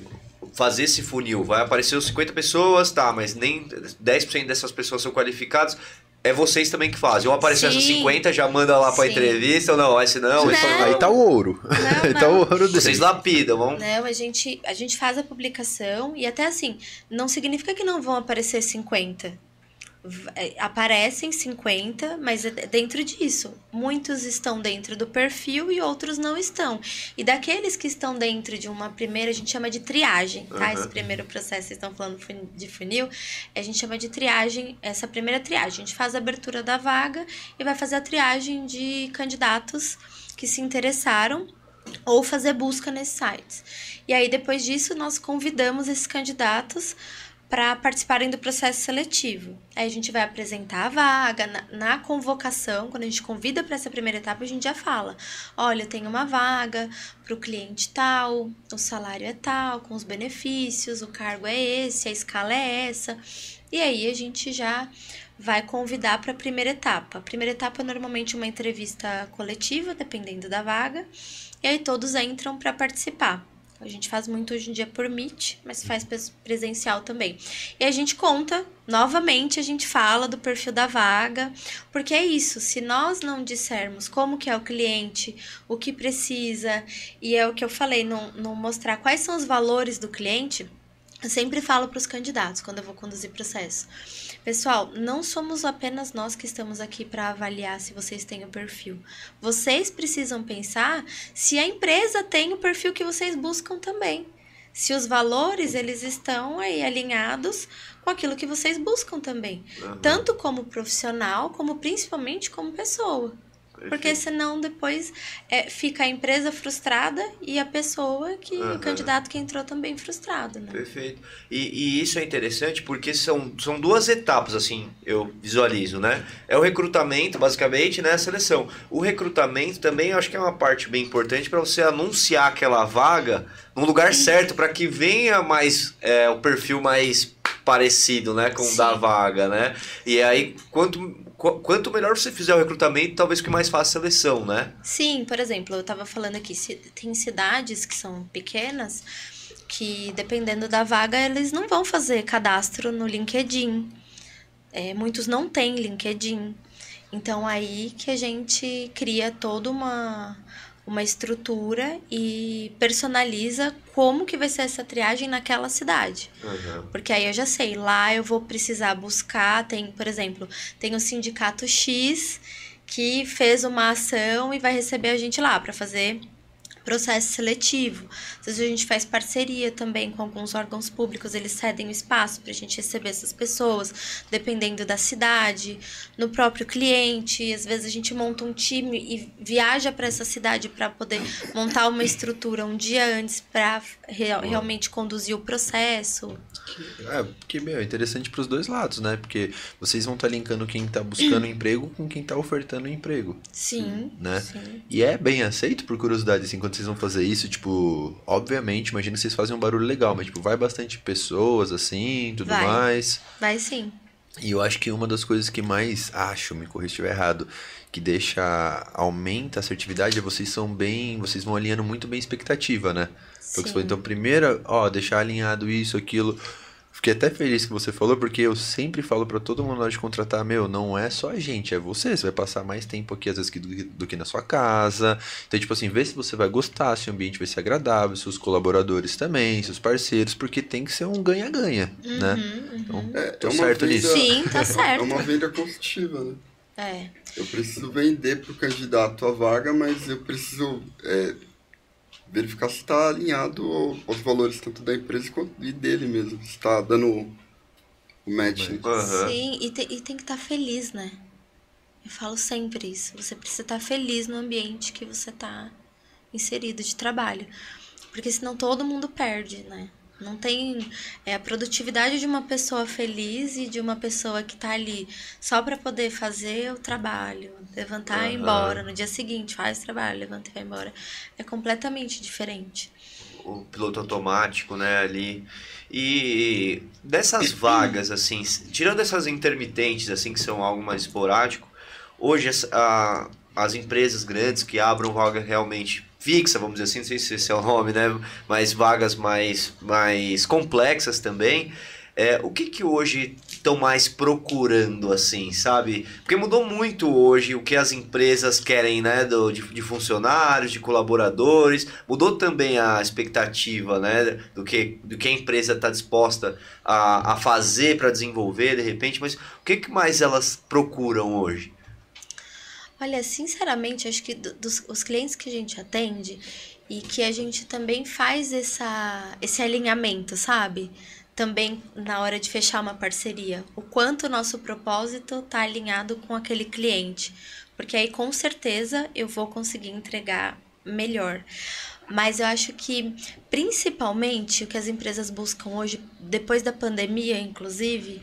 fazer esse funil, vai aparecer os 50 pessoas, tá, mas nem 10% dessas pessoas são qualificadas. É vocês também que fazem. Ou apareceu essas Sim. 50, já manda lá pra Sim. entrevista, ou não, esse não, esse Não. Aí tá o ouro. Não, [laughs] Aí tá o não. ouro dele. Vocês lapidam, vão. Não, a gente, a gente faz a publicação e até assim, não significa que não vão aparecer 50. É, Aparecem 50, mas é dentro disso. Muitos estão dentro do perfil e outros não estão. E daqueles que estão dentro de uma primeira, a gente chama de triagem, tá? Aham. Esse primeiro processo, vocês estão falando de funil, a gente chama de triagem, essa primeira triagem. A gente faz a abertura da vaga e vai fazer a triagem de candidatos que se interessaram ou fazer busca nesses sites. E aí, depois disso, nós convidamos esses candidatos para participarem do processo seletivo. Aí a gente vai apresentar a vaga na, na convocação, quando a gente convida para essa primeira etapa, a gente já fala: olha, tem uma vaga para o cliente tal, o salário é tal, com os benefícios, o cargo é esse, a escala é essa. E aí a gente já vai convidar para a primeira etapa. A primeira etapa é normalmente uma entrevista coletiva, dependendo da vaga, e aí todos entram para participar. A gente faz muito hoje em dia por Meet, mas faz pres- presencial também. E a gente conta, novamente, a gente fala do perfil da vaga, porque é isso, se nós não dissermos como que é o cliente, o que precisa, e é o que eu falei, não, não mostrar quais são os valores do cliente, eu sempre falo para os candidatos quando eu vou conduzir processo. Pessoal, não somos apenas nós que estamos aqui para avaliar se vocês têm o perfil. Vocês precisam pensar se a empresa tem o perfil que vocês buscam também. Se os valores eles estão aí alinhados com aquilo que vocês buscam também, Aham, tanto como profissional, como principalmente como pessoa. Porque senão depois é, fica a empresa frustrada e a pessoa que Aham. o candidato que entrou também frustrado, né? Perfeito. E, e isso é interessante porque são, são duas etapas, assim, eu visualizo, né? É o recrutamento, basicamente, né? A seleção. O recrutamento também eu acho que é uma parte bem importante para você anunciar aquela vaga no lugar certo, para que venha mais é, o perfil mais parecido, né, com o Sim. da vaga, né? E aí, quanto, qu- quanto melhor você fizer o recrutamento, talvez que mais fácil a seleção, né? Sim, por exemplo, eu estava falando aqui, tem cidades que são pequenas que, dependendo da vaga, eles não vão fazer cadastro no LinkedIn. É, muitos não têm LinkedIn. Então, aí que a gente cria toda uma, uma estrutura e personaliza como que vai ser essa triagem naquela cidade. Porque aí eu já sei, lá eu vou precisar buscar, tem, por exemplo, tem o sindicato X que fez uma ação e vai receber a gente lá para fazer processo seletivo. Às vezes a gente faz parceria também com alguns órgãos públicos, eles cedem o espaço para a gente receber essas pessoas, dependendo da cidade, no próprio cliente. Às vezes a gente monta um time e viaja para essa cidade para poder montar uma estrutura um dia antes para real, realmente conduzir o processo. É, porque, meu, é interessante para os dois lados, né? Porque vocês vão estar tá linkando quem está buscando emprego com quem está ofertando emprego. Sim. Né? Sim. E é bem aceito, por curiosidade, assim, quando vocês vão fazer isso, tipo, obviamente, imagina que vocês fazem um barulho legal, mas, tipo, vai bastante pessoas, assim, tudo Vai. mais. Vai sim. E eu acho que uma das coisas que mais acho, me corrija se estiver errado, que deixa aumenta a assertividade é vocês são bem, vocês vão alinhando muito bem a expectativa, né? Foi o que você falou. Sim. Então, primeiro, ó, deixar alinhado isso, aquilo. Fiquei até feliz que você falou, porque eu sempre falo pra todo mundo na hora de contratar, meu, não é só a gente, é você. Você vai passar mais tempo aqui, às vezes, que do, que- do que na sua casa. Então, tipo assim, vê se você vai gostar, se o ambiente vai ser agradável, seus colaboradores também, seus parceiros, porque tem que ser um ganha-ganha, né? Uhum, Então, É, tô é uma certo venda- nisso. Sim, tá É certo. uma venda consultiva, né? É. Eu preciso vender para o candidato a vaga, mas eu preciso é, verificar se está alinhado ao- aos valores tanto da empresa quanto e dele mesmo. Se está dando o match. né? Aham. Sim, e, te- e tem que estar feliz, né? Eu falo sempre isso. Você precisa estar feliz no ambiente que você está inserido de trabalho. Porque senão todo mundo perde, né? Não tem é, a produtividade de uma pessoa feliz e de uma pessoa que tá ali só para poder fazer o trabalho, levantar e ir embora. No dia seguinte, faz o trabalho, levanta e vai embora. É completamente diferente. o piloto automático, né, ali. E dessas vagas, assim, tirando essas intermitentes, assim, que são algo mais esporádico, hoje a- as empresas grandes que abram vaga realmente fixa, vamos dizer assim, não sei se esse é o nome, né, mas vagas mais, mais complexas também, é, o que que hoje estão mais procurando, assim, sabe? Porque mudou muito hoje o que as empresas querem, né, do, de, de funcionários, de colaboradores, mudou também a expectativa, né, do que, do que a empresa está disposta a, a fazer para desenvolver, de repente, mas o que, que mais elas procuram hoje? Olha, sinceramente, acho que do- dos os clientes que a gente atende e que a gente também faz essa, esse alinhamento, sabe? Também na hora de fechar uma parceria. O quanto o nosso propósito está alinhado com aquele cliente. Porque aí, com certeza, eu vou conseguir entregar melhor. Mas eu acho que, principalmente, o que as empresas buscam hoje, depois da pandemia, inclusive,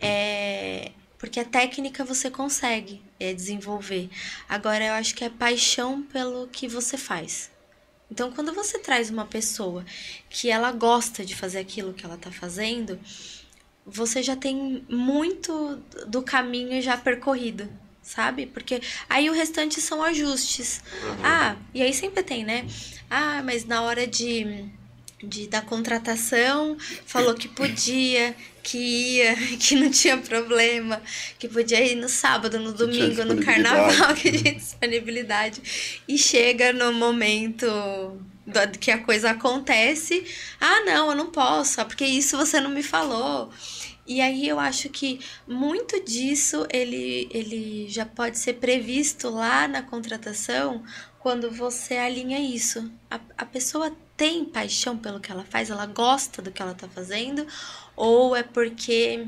é. Porque a técnica você consegue é, desenvolver. Agora, eu acho que é paixão pelo que você faz. Então, quando você traz uma pessoa que ela gosta de fazer aquilo que ela tá fazendo, você já tem muito do caminho já percorrido, sabe? Porque aí o restante são ajustes. Ah, e aí sempre tem, né? Ah, mas na hora de, de da contratação falou que podia, que ia, [laughs] que não tinha problema, que podia ir no sábado, no domingo, no carnaval, [laughs] que tinha disponibilidade. E chega no momento do- que a coisa acontece, ah, não, eu não posso, ah, porque isso você não me falou. E aí eu acho que muito disso ele, ele já pode ser previsto lá na contratação quando você alinha isso. A, a pessoa tem paixão pelo que ela faz, ela gosta do que ela tá fazendo, ou é porque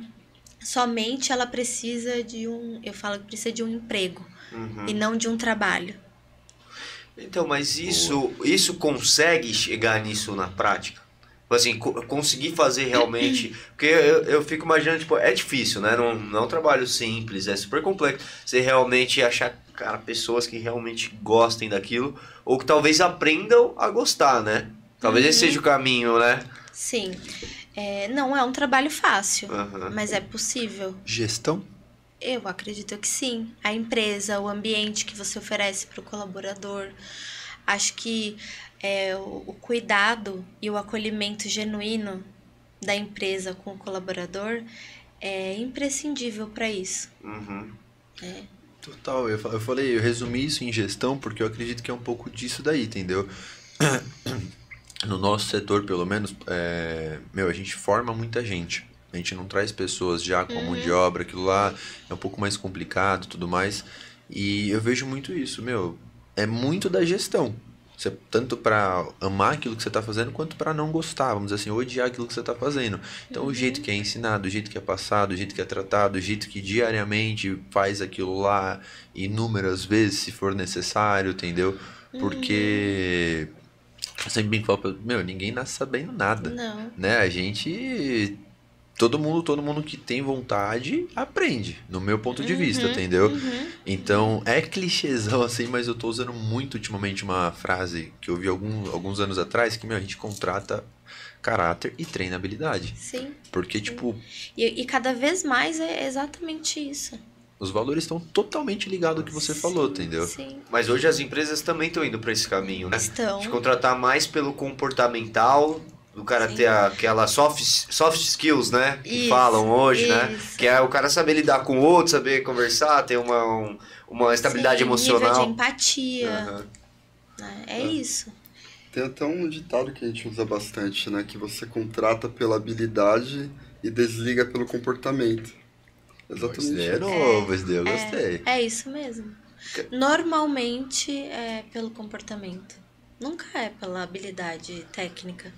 somente ela precisa de um, eu falo que precisa de um emprego Uhum. e não de um trabalho. Então, mas isso, isso consegue chegar nisso na prática? Tipo Assim, co- conseguir fazer realmente. [clears throat] Porque eu, eu fico imaginando, tipo, é difícil, né? Não, não é um trabalho simples, é super complexo. Você realmente achar, cara, pessoas que realmente gostem daquilo, ou que talvez aprendam a gostar, né? Talvez esse seja o caminho, né? Sim. É, não é um trabalho fácil, Aham. mas é possível. Gestão? Eu acredito que sim. A empresa, o ambiente que você oferece para o colaborador. Acho que é, o, o cuidado e o acolhimento genuíno da empresa com o colaborador é imprescindível para isso. Uhum. Total, eu, fa- eu falei, eu resumi isso em gestão porque eu acredito que é um pouco disso daí, entendeu? [clears throat] No nosso setor, pelo menos, é, meu, a gente forma muita gente. A gente não traz pessoas já com a mão de obra, aquilo lá é um pouco mais complicado tudo mais. E eu vejo muito isso, meu, é muito da gestão, Você, tanto para amar aquilo que você está fazendo, quanto para não gostar, vamos dizer assim, odiar aquilo que você está fazendo. Então, o jeito que é ensinado, o jeito que é passado, o jeito que é tratado, o jeito que diariamente faz aquilo lá, inúmeras vezes, se for necessário, entendeu? Porque. Eu sempre bem falo, meu, ninguém nasce sabendo nada Não. né? A gente todo mundo, todo mundo que tem vontade aprende, no meu ponto de vista, Uhum, entendeu? uhum. Então, é clichêzão [laughs] assim, mas eu tô usando muito ultimamente uma frase que eu vi algum, alguns anos atrás, que meu, a gente contrata caráter e treinabilidade. Sim. Porque, tipo, E, e cada vez mais é exatamente isso. os valores estão totalmente ligados ao que você falou, entendeu? Sim. Mas hoje as empresas também estão indo para esse caminho, né? Estão. De contratar mais pelo comportamental, do cara Sim. ter aquela soft, soft skills, né? Que Isso, falam hoje, né? isso. Que é o cara saber lidar com o outro, saber conversar, ter uma, um- uma estabilidade Sim, Nível emocional. de empatia. Né? É isso. Tem até um ditado que a gente usa bastante, né? Que você contrata pela habilidade e desliga pelo comportamento. Exatamente. Daí é novo, daí eu gostei. É isso mesmo. Normalmente é pelo comportamento. Nunca é pela habilidade técnica.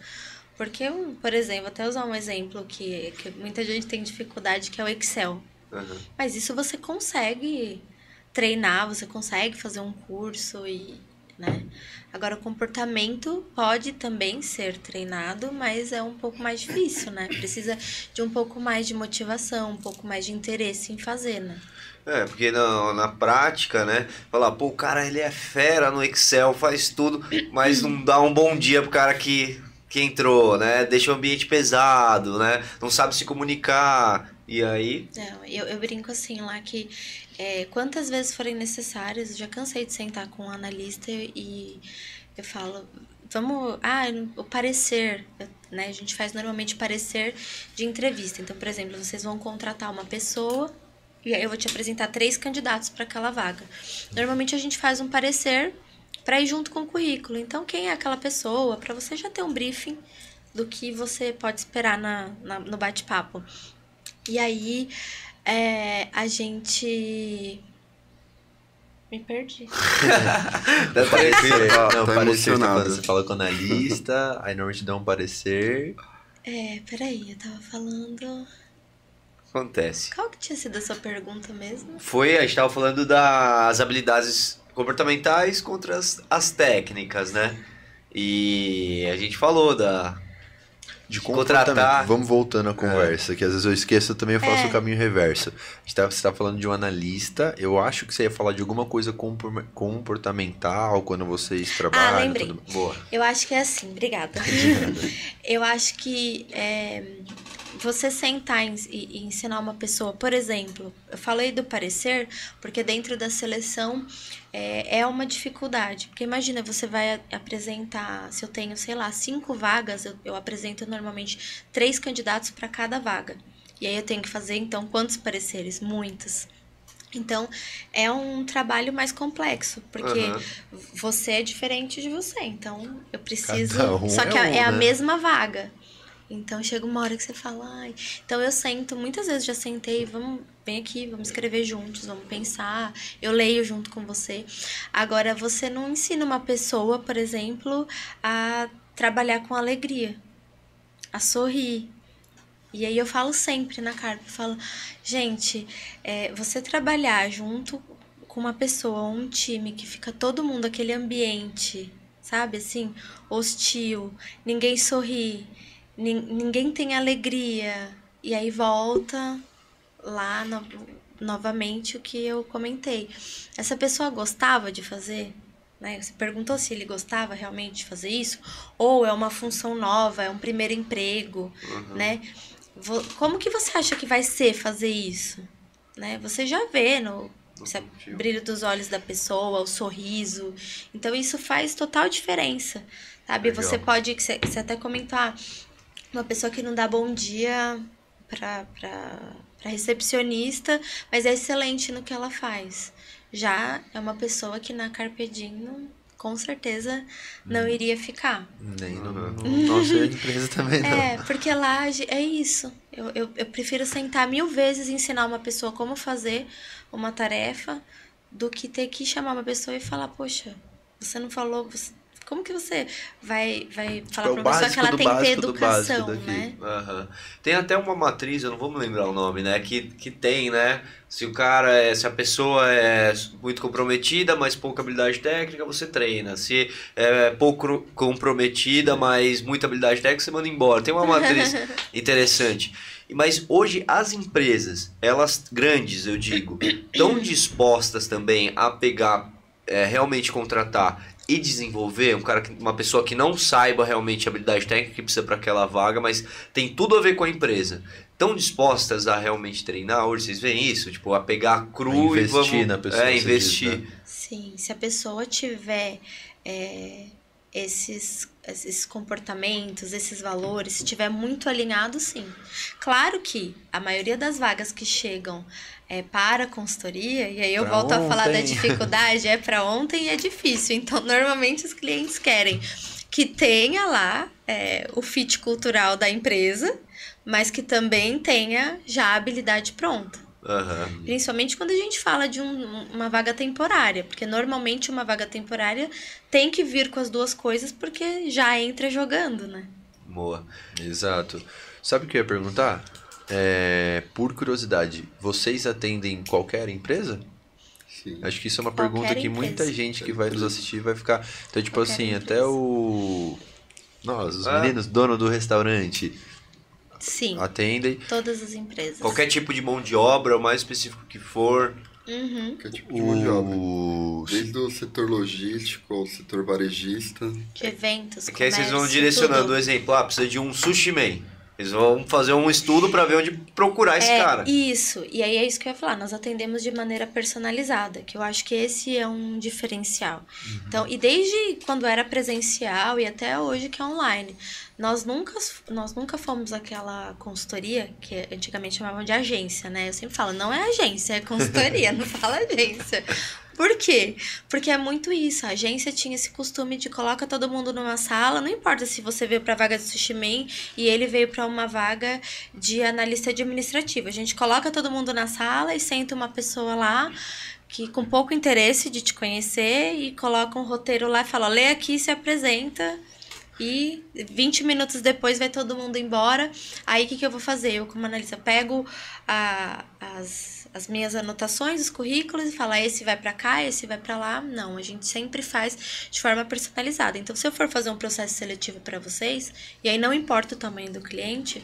Porque, por exemplo, até usar um exemplo que, que muita gente tem dificuldade, que é o Excel. Aham. Mas isso você consegue treinar, você consegue fazer um curso e, né? Agora o comportamento pode também ser treinado, mas é um pouco mais difícil, né? Precisa de um pouco mais de motivação, um pouco mais de interesse em fazer, né? É, porque na, na prática, né? Falar, pô, o cara ele é fera no Excel, faz tudo, mas não dá um bom dia pro cara que, que entrou, né? Deixa o ambiente pesado, né? Não sabe se comunicar. E aí. Não, eu, eu brinco assim lá que é, quantas vezes forem necessárias, já cansei de sentar com um analista e eu falo, vamos. Ah, o parecer, né? A gente faz normalmente parecer de entrevista. Então, por exemplo, vocês vão contratar uma pessoa e aí eu vou te apresentar três candidatos para aquela vaga. Normalmente a gente faz um parecer para ir junto com o currículo. Então, quem é aquela pessoa? Para você já ter um briefing do que você pode esperar na, na- no bate-papo. E aí, é, a gente. Me perdi. [laughs] Dá pra Parecer, Tá- não, tá parecer, quando você fala com o analista, aí normalmente dá um parecer. É, peraí, eu tava falando. Acontece. Qual que tinha sido a sua pergunta mesmo? Foi, a gente tava falando das habilidades comportamentais contra as, as técnicas, né? E a gente falou da. De Contratar. comportamento. Vamos voltando à conversa, que às vezes eu esqueço, eu também faço É. o caminho reverso. Tá, você tá falando de um analista, eu acho que você ia falar de alguma coisa compor- comportamental, quando vocês trabalham. Ah, lembrei. tudo- Boa. Eu acho que é assim, obrigada. [laughs] eu acho que é, você sentar e, ensinar uma pessoa, por exemplo, eu falei do parecer, porque dentro da seleção é, é uma dificuldade. Porque imagina, você vai apresentar, se eu tenho, sei lá, cinco vagas, eu, eu apresento normalmente três candidatos para cada vaga. E aí eu tenho que fazer, então, quantos pareceres? Muitos. Então, é um trabalho mais complexo, porque Aham. você é diferente de você, então eu preciso. Um Só que é um, é a né? mesma vaga. Então chega uma hora que você fala, ai. Então eu sento, muitas vezes já sentei, vamos, vem aqui, vamos escrever juntos, vamos pensar. Eu leio junto com você. Agora, você não ensina uma pessoa, por exemplo, a trabalhar com alegria, a sorrir. E aí eu falo sempre na carta, falo, gente, é, você trabalhar junto com uma pessoa, um time que fica todo mundo aquele ambiente, sabe, assim, hostil, ninguém sorri, ninguém tem alegria, e aí volta lá no- novamente o que eu comentei. Essa pessoa gostava de fazer? Né? Você perguntou se ele gostava realmente de fazer isso? Ou é uma função nova, é um primeiro emprego, né? Vo- Como que você acha que vai ser fazer isso? Né? Você já vê no é brilho dos olhos da pessoa, o sorriso. Então isso faz total diferença, sabe? Legal. Você pode, você, até comentar, uma pessoa que não dá bom dia pra, pra, pra recepcionista, mas é excelente no que ela faz. Já é uma pessoa que na Carpe Diem, não- com certeza, não iria ficar. Nem no, Uhum. no nossa empresa [laughs] também não. É, porque lá é isso. Eu, eu, eu prefiro sentar mil vezes e ensinar uma pessoa como fazer uma tarefa do que ter que chamar uma pessoa e falar, poxa, você não falou, você como que você vai, vai falar É o pra pessoa que ela tem que ter educação, né? Aham. Tem até uma matriz, eu não vou me lembrar o nome, né? Que, que tem, né? Se o cara é, se a pessoa é muito comprometida, mas pouca habilidade técnica, você treina. Se é pouco comprometida, mas muita habilidade técnica, você manda embora. Tem uma matriz [laughs] interessante. Mas hoje as empresas, elas grandes, eu digo, estão dispostas também a pegar, é, realmente contratar e desenvolver um cara, que- uma pessoa que não saiba realmente a habilidade técnica que precisa para aquela vaga, mas tem tudo a ver com a empresa. Estão dispostas a realmente treinar? Hoje vocês veem isso? Tipo, a pegar cru A e investir vamos... na pessoa, É, investir. diz, né? Sim, se a pessoa tiver é, esses, esses comportamentos, esses valores, se tiver muito alinhado, sim. Claro que a maioria das vagas que chegam é, para a consultoria, e aí eu Pra volto a falar da ontem. [laughs] dificuldade, é para ontem e é difícil. Então, [laughs] normalmente os clientes querem que tenha lá é, o fit cultural da empresa, mas que também tenha já a habilidade pronta. Aham. Principalmente quando a gente fala de um- uma vaga temporária, porque normalmente uma vaga temporária tem que vir com as duas coisas porque já entra jogando, né? Boa. Exato. Sabe o que eu ia perguntar? É, por curiosidade, vocês atendem qualquer empresa? Sim. Acho que isso é uma Qualquer pergunta que empresa. muita gente que vai nos assistir vai ficar. Então, tipo Qualquer assim, empresa. até o. Nós, os Ah. meninos, dono do restaurante, Sim, atendem. todas as empresas. Qualquer tipo de mão de obra, o mais específico que for. Uhum, Qualquer tipo de mão de obra. Desde o setor logístico ao setor varejista. de eventos, É que aí vocês vão direcionando o exemplo. Ah, precisa de um sushi man. Eles vão fazer um estudo para ver onde procurar esse é, cara. Isso, e aí é isso que eu ia falar, nós atendemos de maneira personalizada, que eu acho que esse é um diferencial. Uhum. Então, e desde quando era presencial e até hoje que é online, nós nunca, nós nunca fomos aquela consultoria que antigamente chamavam de agência, né? Eu sempre falo, não é agência, é consultoria, [laughs] não fala agência. Por quê? Porque é muito isso. A agência tinha esse costume de coloca todo mundo numa sala, não importa se você veio para vaga de sushi man e ele veio para uma vaga de analista administrativo. A gente coloca todo mundo na sala e senta uma pessoa lá que com pouco interesse de te conhecer e coloca um roteiro lá e fala: lê aqui, se apresenta. E 20 minutos depois vai todo mundo embora. Aí o que, que eu vou fazer? Eu, como analista, pego a- as, as minhas anotações, os currículos e falo: ah, esse vai para cá, esse vai para lá. Não, a gente sempre faz de forma personalizada. Então, se eu for fazer um processo seletivo para vocês, e aí não importa o tamanho do cliente,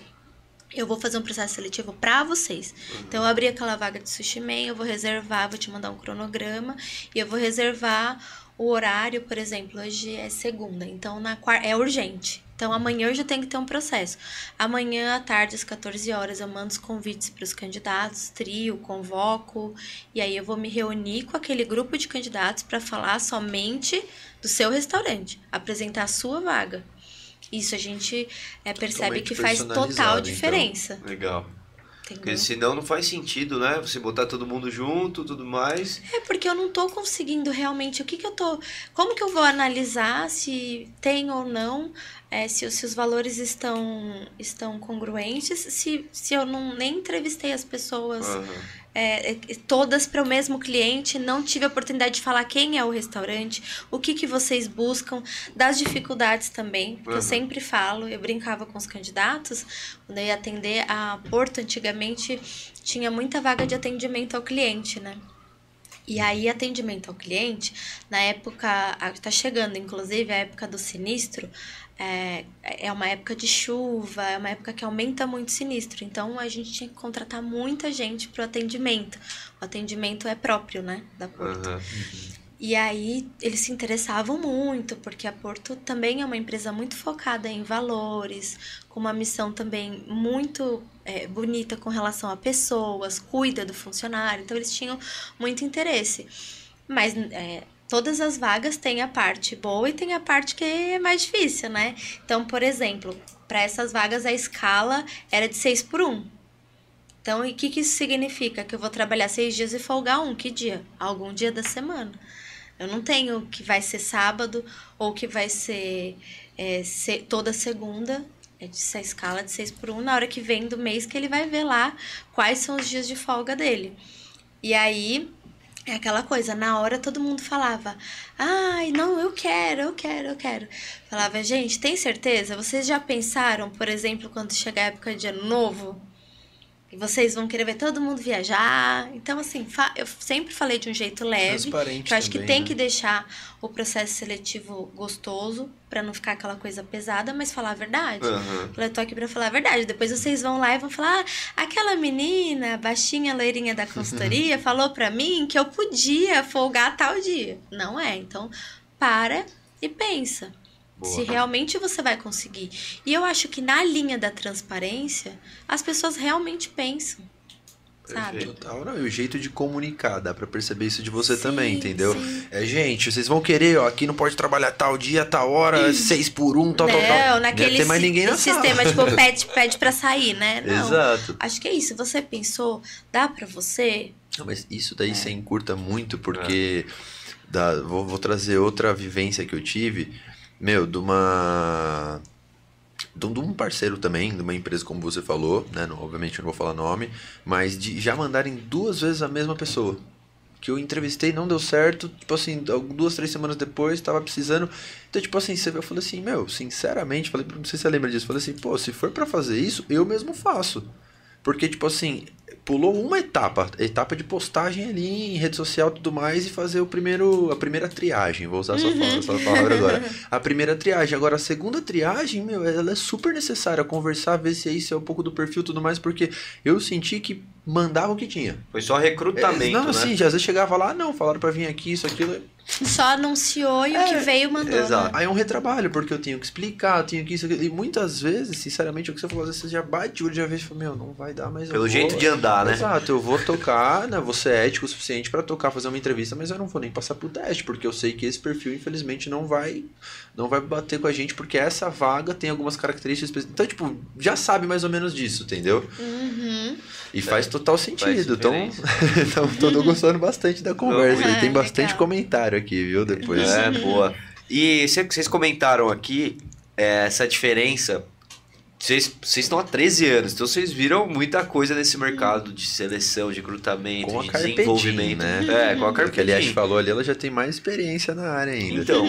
eu vou fazer um processo seletivo para vocês. Então, eu abri aquela vaga de sushi man, eu vou reservar, vou te mandar um cronograma e eu vou reservar o horário, por exemplo, hoje é segunda, então na quar- é urgente. Então amanhã eu já tenho que ter um processo. Amanhã à tarde, às 14 horas, eu mando os convites para os candidatos, trio, convoco, e aí eu vou me reunir com aquele grupo de candidatos para falar somente do seu restaurante, apresentar a sua vaga. Isso a gente é, percebe Totalmente que faz total então. diferença. Legal. Entendeu? Porque senão não faz sentido, né? Você botar todo mundo junto, tudo mais. É porque eu não tô conseguindo realmente o que que eu tô. Como que eu vou analisar se tem ou não, é, se, se os valores estão, estão congruentes, se, se eu não nem entrevistei as pessoas Aham. é, todas para o mesmo cliente, não tive a oportunidade de falar quem é o restaurante, o que, que vocês buscam, das dificuldades também, porque Uhum. eu sempre falo, eu brincava com os candidatos, quando eu ia atender a Porto, antigamente tinha muita vaga de atendimento ao cliente, né? E aí, atendimento ao cliente, na época, tá chegando inclusive a época do sinistro, é, é uma época de chuva, é uma época que aumenta muito o sinistro. Então, a gente tinha que contratar muita gente para o atendimento. O atendimento é próprio, né, da Porto. Aham. E aí eles se interessavam muito, porque a Porto também é uma empresa muito focada em valores, com uma missão também muito é, bonita com relação a pessoas, cuida do funcionário, então eles tinham muito interesse. Mas é, todas as vagas têm a parte boa e tem a parte que é mais difícil, né? Então, por exemplo, para essas vagas a escala era de 6 por 1. Então, o que, que isso significa? Que eu vou trabalhar seis dias e folgar um. Que dia? Algum dia da semana. Eu não tenho que vai ser sábado ou que vai ser, é, toda segunda. É de essa escala de 6 por 1 na hora que vem do mês que ele vai ver lá quais são os dias de folga dele. E aí É aquela coisa, na hora todo mundo falava, ai, não, eu quero, eu quero, eu quero. Falava, gente, tem certeza? Vocês já pensaram, por exemplo, quando chegar a época de ano novo? Vocês vão querer ver todo mundo viajar. Então, assim, eu sempre falei de um jeito leve. Que eu acho que tem né? que deixar o processo seletivo gostoso, para não ficar aquela coisa pesada, mas falar a verdade. Uhum. Eu tô aqui pra falar a verdade. Depois vocês vão lá e vão falar: ah, aquela menina, baixinha, loirinha da consultoria, [laughs] falou pra mim que eu podia folgar tal dia. Não é. Então, para e pensa. Boa. Se realmente você vai conseguir. E eu acho que na linha da transparência, as pessoas realmente pensam. Sabe? Total, não, e o jeito de comunicar, dá para perceber isso de você sim, também, entendeu? Sim. É, gente, vocês vão querer, ó, aqui não pode trabalhar tal dia, tal hora, seis por um, tal, não, tal, tal. Não, naquele tem mais ninguém na sistema, sala. tipo, [laughs] pede, pede pra sair, né? Não. Exato. Acho que é isso. Você pensou, dá para você? Não, mas isso daí é. você encurta muito, porque é. dá, vou, vou trazer outra vivência que eu tive meu, de uma. De um parceiro também, de uma empresa como você falou, né? Obviamente eu não vou falar nome, mas de já mandarem duas vezes a mesma pessoa. Que eu entrevistei, não deu certo, tipo assim, duas, três semanas depois, tava precisando. Então, tipo assim, eu falei assim, meu, sinceramente, falei, não sei se você lembra disso, falei assim, pô, se for para fazer isso, eu mesmo faço. Porque, tipo assim, pulou uma etapa, etapa de postagem ali em rede social e tudo mais e fazer o primeiro, a primeira triagem, vou usar essa, palavra, essa palavra agora. [laughs] A primeira triagem, agora a segunda triagem, meu, ela é super necessária, conversar, ver se isso é um pouco do perfil e tudo mais, porque eu senti que mandava o que tinha. Foi só recrutamento, é, Não, né? sim, às vezes chegava lá, não, falaram para vir aqui, isso, aquilo, só anunciou e é, o que é, veio mandou. Né? Exato. Aí é um retrabalho, porque eu tenho que explicar, eu tenho que isso, aquilo. E muitas vezes, sinceramente, o que você falou, às vezes você já bate o olho de vez e fala, meu, não vai dar, mas Pelo jeito de andar, né? Exato, eu vou tocar, né? Vou ser ético o suficiente para tocar, fazer uma entrevista, mas eu não vou nem passar pro teste, porque eu sei que esse perfil, infelizmente, não vai não vai bater com a gente, porque essa vaga tem algumas características. Então, tipo, já sabe mais ou menos disso, entendeu? Uhum. E faz total sentido. Então, [laughs] então, tô gostando bastante da conversa. É, tem bastante legal. comentário aqui, viu? Depois. É, boa. E vocês comentaram aqui é, essa diferença. Vocês, estão há 13 anos, então vocês viram muita coisa nesse mercado de seleção, de recrutamento, com de desenvolvimento. Né? É, com a Carpedim. Que aliás falou ali, ela já tem mais experiência na área ainda. Então,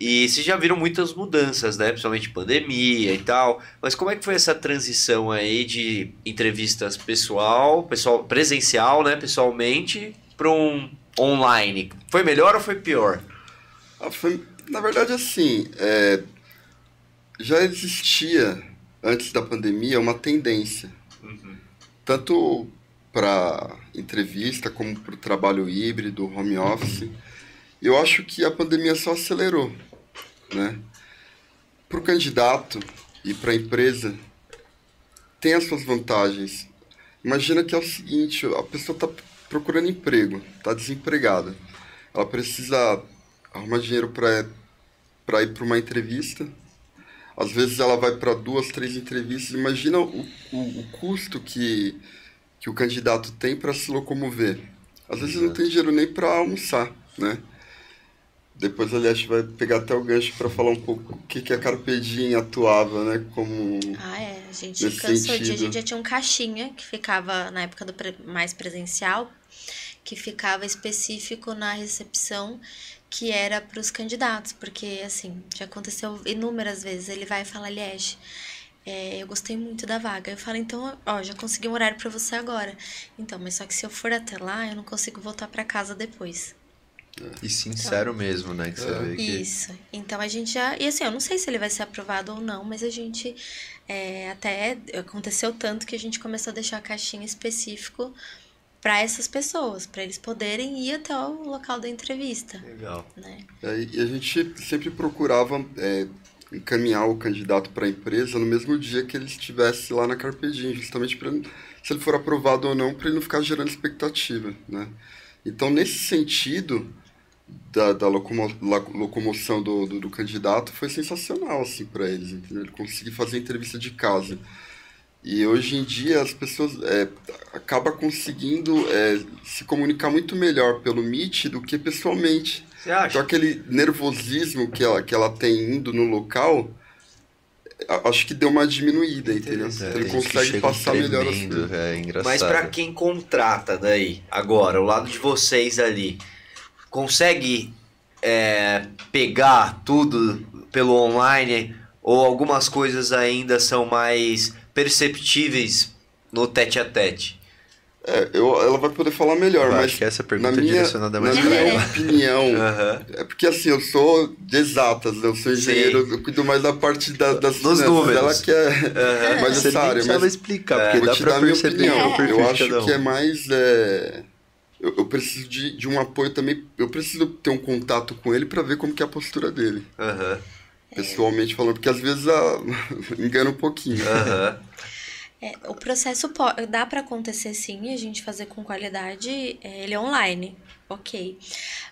e vocês já viram muitas mudanças, né? Principalmente pandemia e tal. Mas como é que foi essa transição aí de entrevistas pessoal, pessoal presencial, né? Pessoalmente, para um online? Foi melhor ou foi pior? Ah, foi, na verdade, assim, é, já existia antes da pandemia uma tendência, uhum. tanto para entrevista como para o trabalho híbrido, home office. Eu acho que a pandemia só acelerou né? Para o candidato e para a empresa, tem as suas vantagens. Imagina que é o seguinte, a pessoa está procurando emprego, está desempregada. Ela precisa arrumar dinheiro para ir para uma entrevista. Às vezes ela vai para duas, três entrevistas. Imagina o, o, o, custo que, que o candidato tem para se locomover. Às vezes não tem dinheiro nem para almoçar, né? Depois, aliás, vai pegar até o gancho para falar um pouco o que, que a Carpedinha atuava, né? Como. Ah, é. A gente cansou de. A gente já tinha um caixinha que ficava na época do pre... mais presencial, que ficava específico na recepção, que era para os candidatos, porque, assim, já aconteceu inúmeras vezes. Ele vai e fala, Liege. É, eu gostei muito da vaga. Eu falo, então, ó, já consegui um horário para você agora. Então, mas só que se eu for até lá, eu não consigo voltar para casa depois. E sincero então, mesmo, né? Que você vê que... Isso. Então a gente já. E assim, eu não sei se ele vai ser aprovado ou não, mas a gente é, até aconteceu tanto que a gente começou a deixar a caixinha específico para essas pessoas, para eles poderem ir até o local da entrevista. Legal. Né? É, e a gente sempre procurava é, encaminhar o candidato para a empresa no mesmo dia que ele estivesse lá na Carpedim, justamente para se ele for aprovado ou não, para ele não ficar gerando expectativa, né? Então, nesse sentido, da, da locomo, locomoção do, do, do, candidato foi sensacional assim para eles entendeu? ele conseguir fazer entrevista de casa e hoje em dia as pessoas é, acaba conseguindo é, se comunicar muito melhor pelo Meet do que pessoalmente Você acha? então aquele nervosismo que ela, que ela tem indo no local acho que deu uma diminuída, entendeu? Interessante. Ele consegue passar melhor as coisas. É engraçado. Mas pra quem contrata daí, agora, o lado de vocês ali, consegue é, pegar tudo pelo online ou algumas coisas ainda são mais perceptíveis no tete a tete? É, eu, ela vai poder falar melhor, Eu mas acho que essa pergunta na é minha, direcionada na mais pra minha opinião, [laughs] Aham. é porque assim, eu sou de exatas, eu sou engenheiro, eu cuido mais da parte da, das Dos finanças, números. Ela que é mais Você essa área, mas explicar, É, porque vou dá pra dar a minha perceber perfil Eu acho um. que é mais. é, Eu, eu preciso de, de um apoio também. Eu preciso ter um contato com ele pra ver como que é a postura dele. Aham. Pessoalmente falando, porque às vezes ah, [laughs] engana um pouquinho. Aham. É, o processo po- dá para acontecer sim, a gente fazer com qualidade, é, ele é online, ok.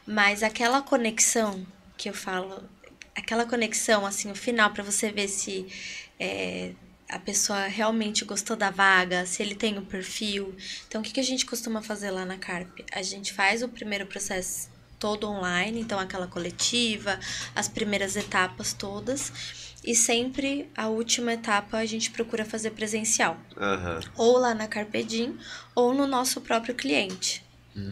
Mas aquela conexão que eu falo, aquela conexão, assim, o final, para você ver se é, a pessoa realmente gostou da vaga, se ele tem o perfil. Então, o que, que a gente costuma fazer lá na Carp? A gente faz o primeiro processo todo online, então aquela coletiva, as primeiras etapas todas. E sempre a última etapa a gente procura fazer presencial Aham. ou lá na Carpedim ou no nosso próprio cliente.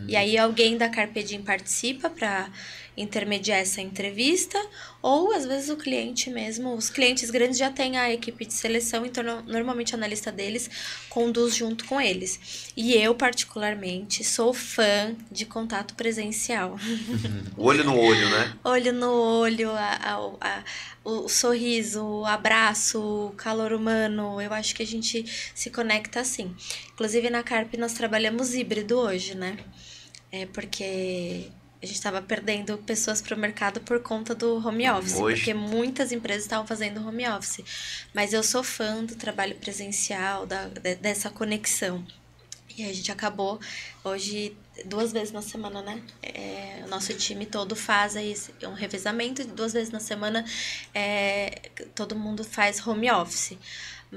E aí alguém da Carpedim participa para intermediar essa entrevista, ou às vezes o cliente mesmo, os clientes grandes já têm a equipe de seleção, então no- normalmente o analista deles conduz junto com eles. E eu, particularmente, sou fã de contato presencial. [laughs] Olho no olho, né? Olho no olho, a, a- a- o sorriso, o abraço, o calor humano. Eu acho que a gente se conecta assim. Inclusive na Carp nós trabalhamos híbrido hoje, né? É porque a gente estava perdendo pessoas para o mercado por conta do home office, Hoje. porque muitas empresas estavam fazendo home office. Mas eu sou fã do trabalho presencial, da, de- dessa conexão. E a gente acabou hoje duas vezes na semana, né? É, o nosso time todo faz aí um revezamento, e duas vezes na semana é, todo mundo faz home office.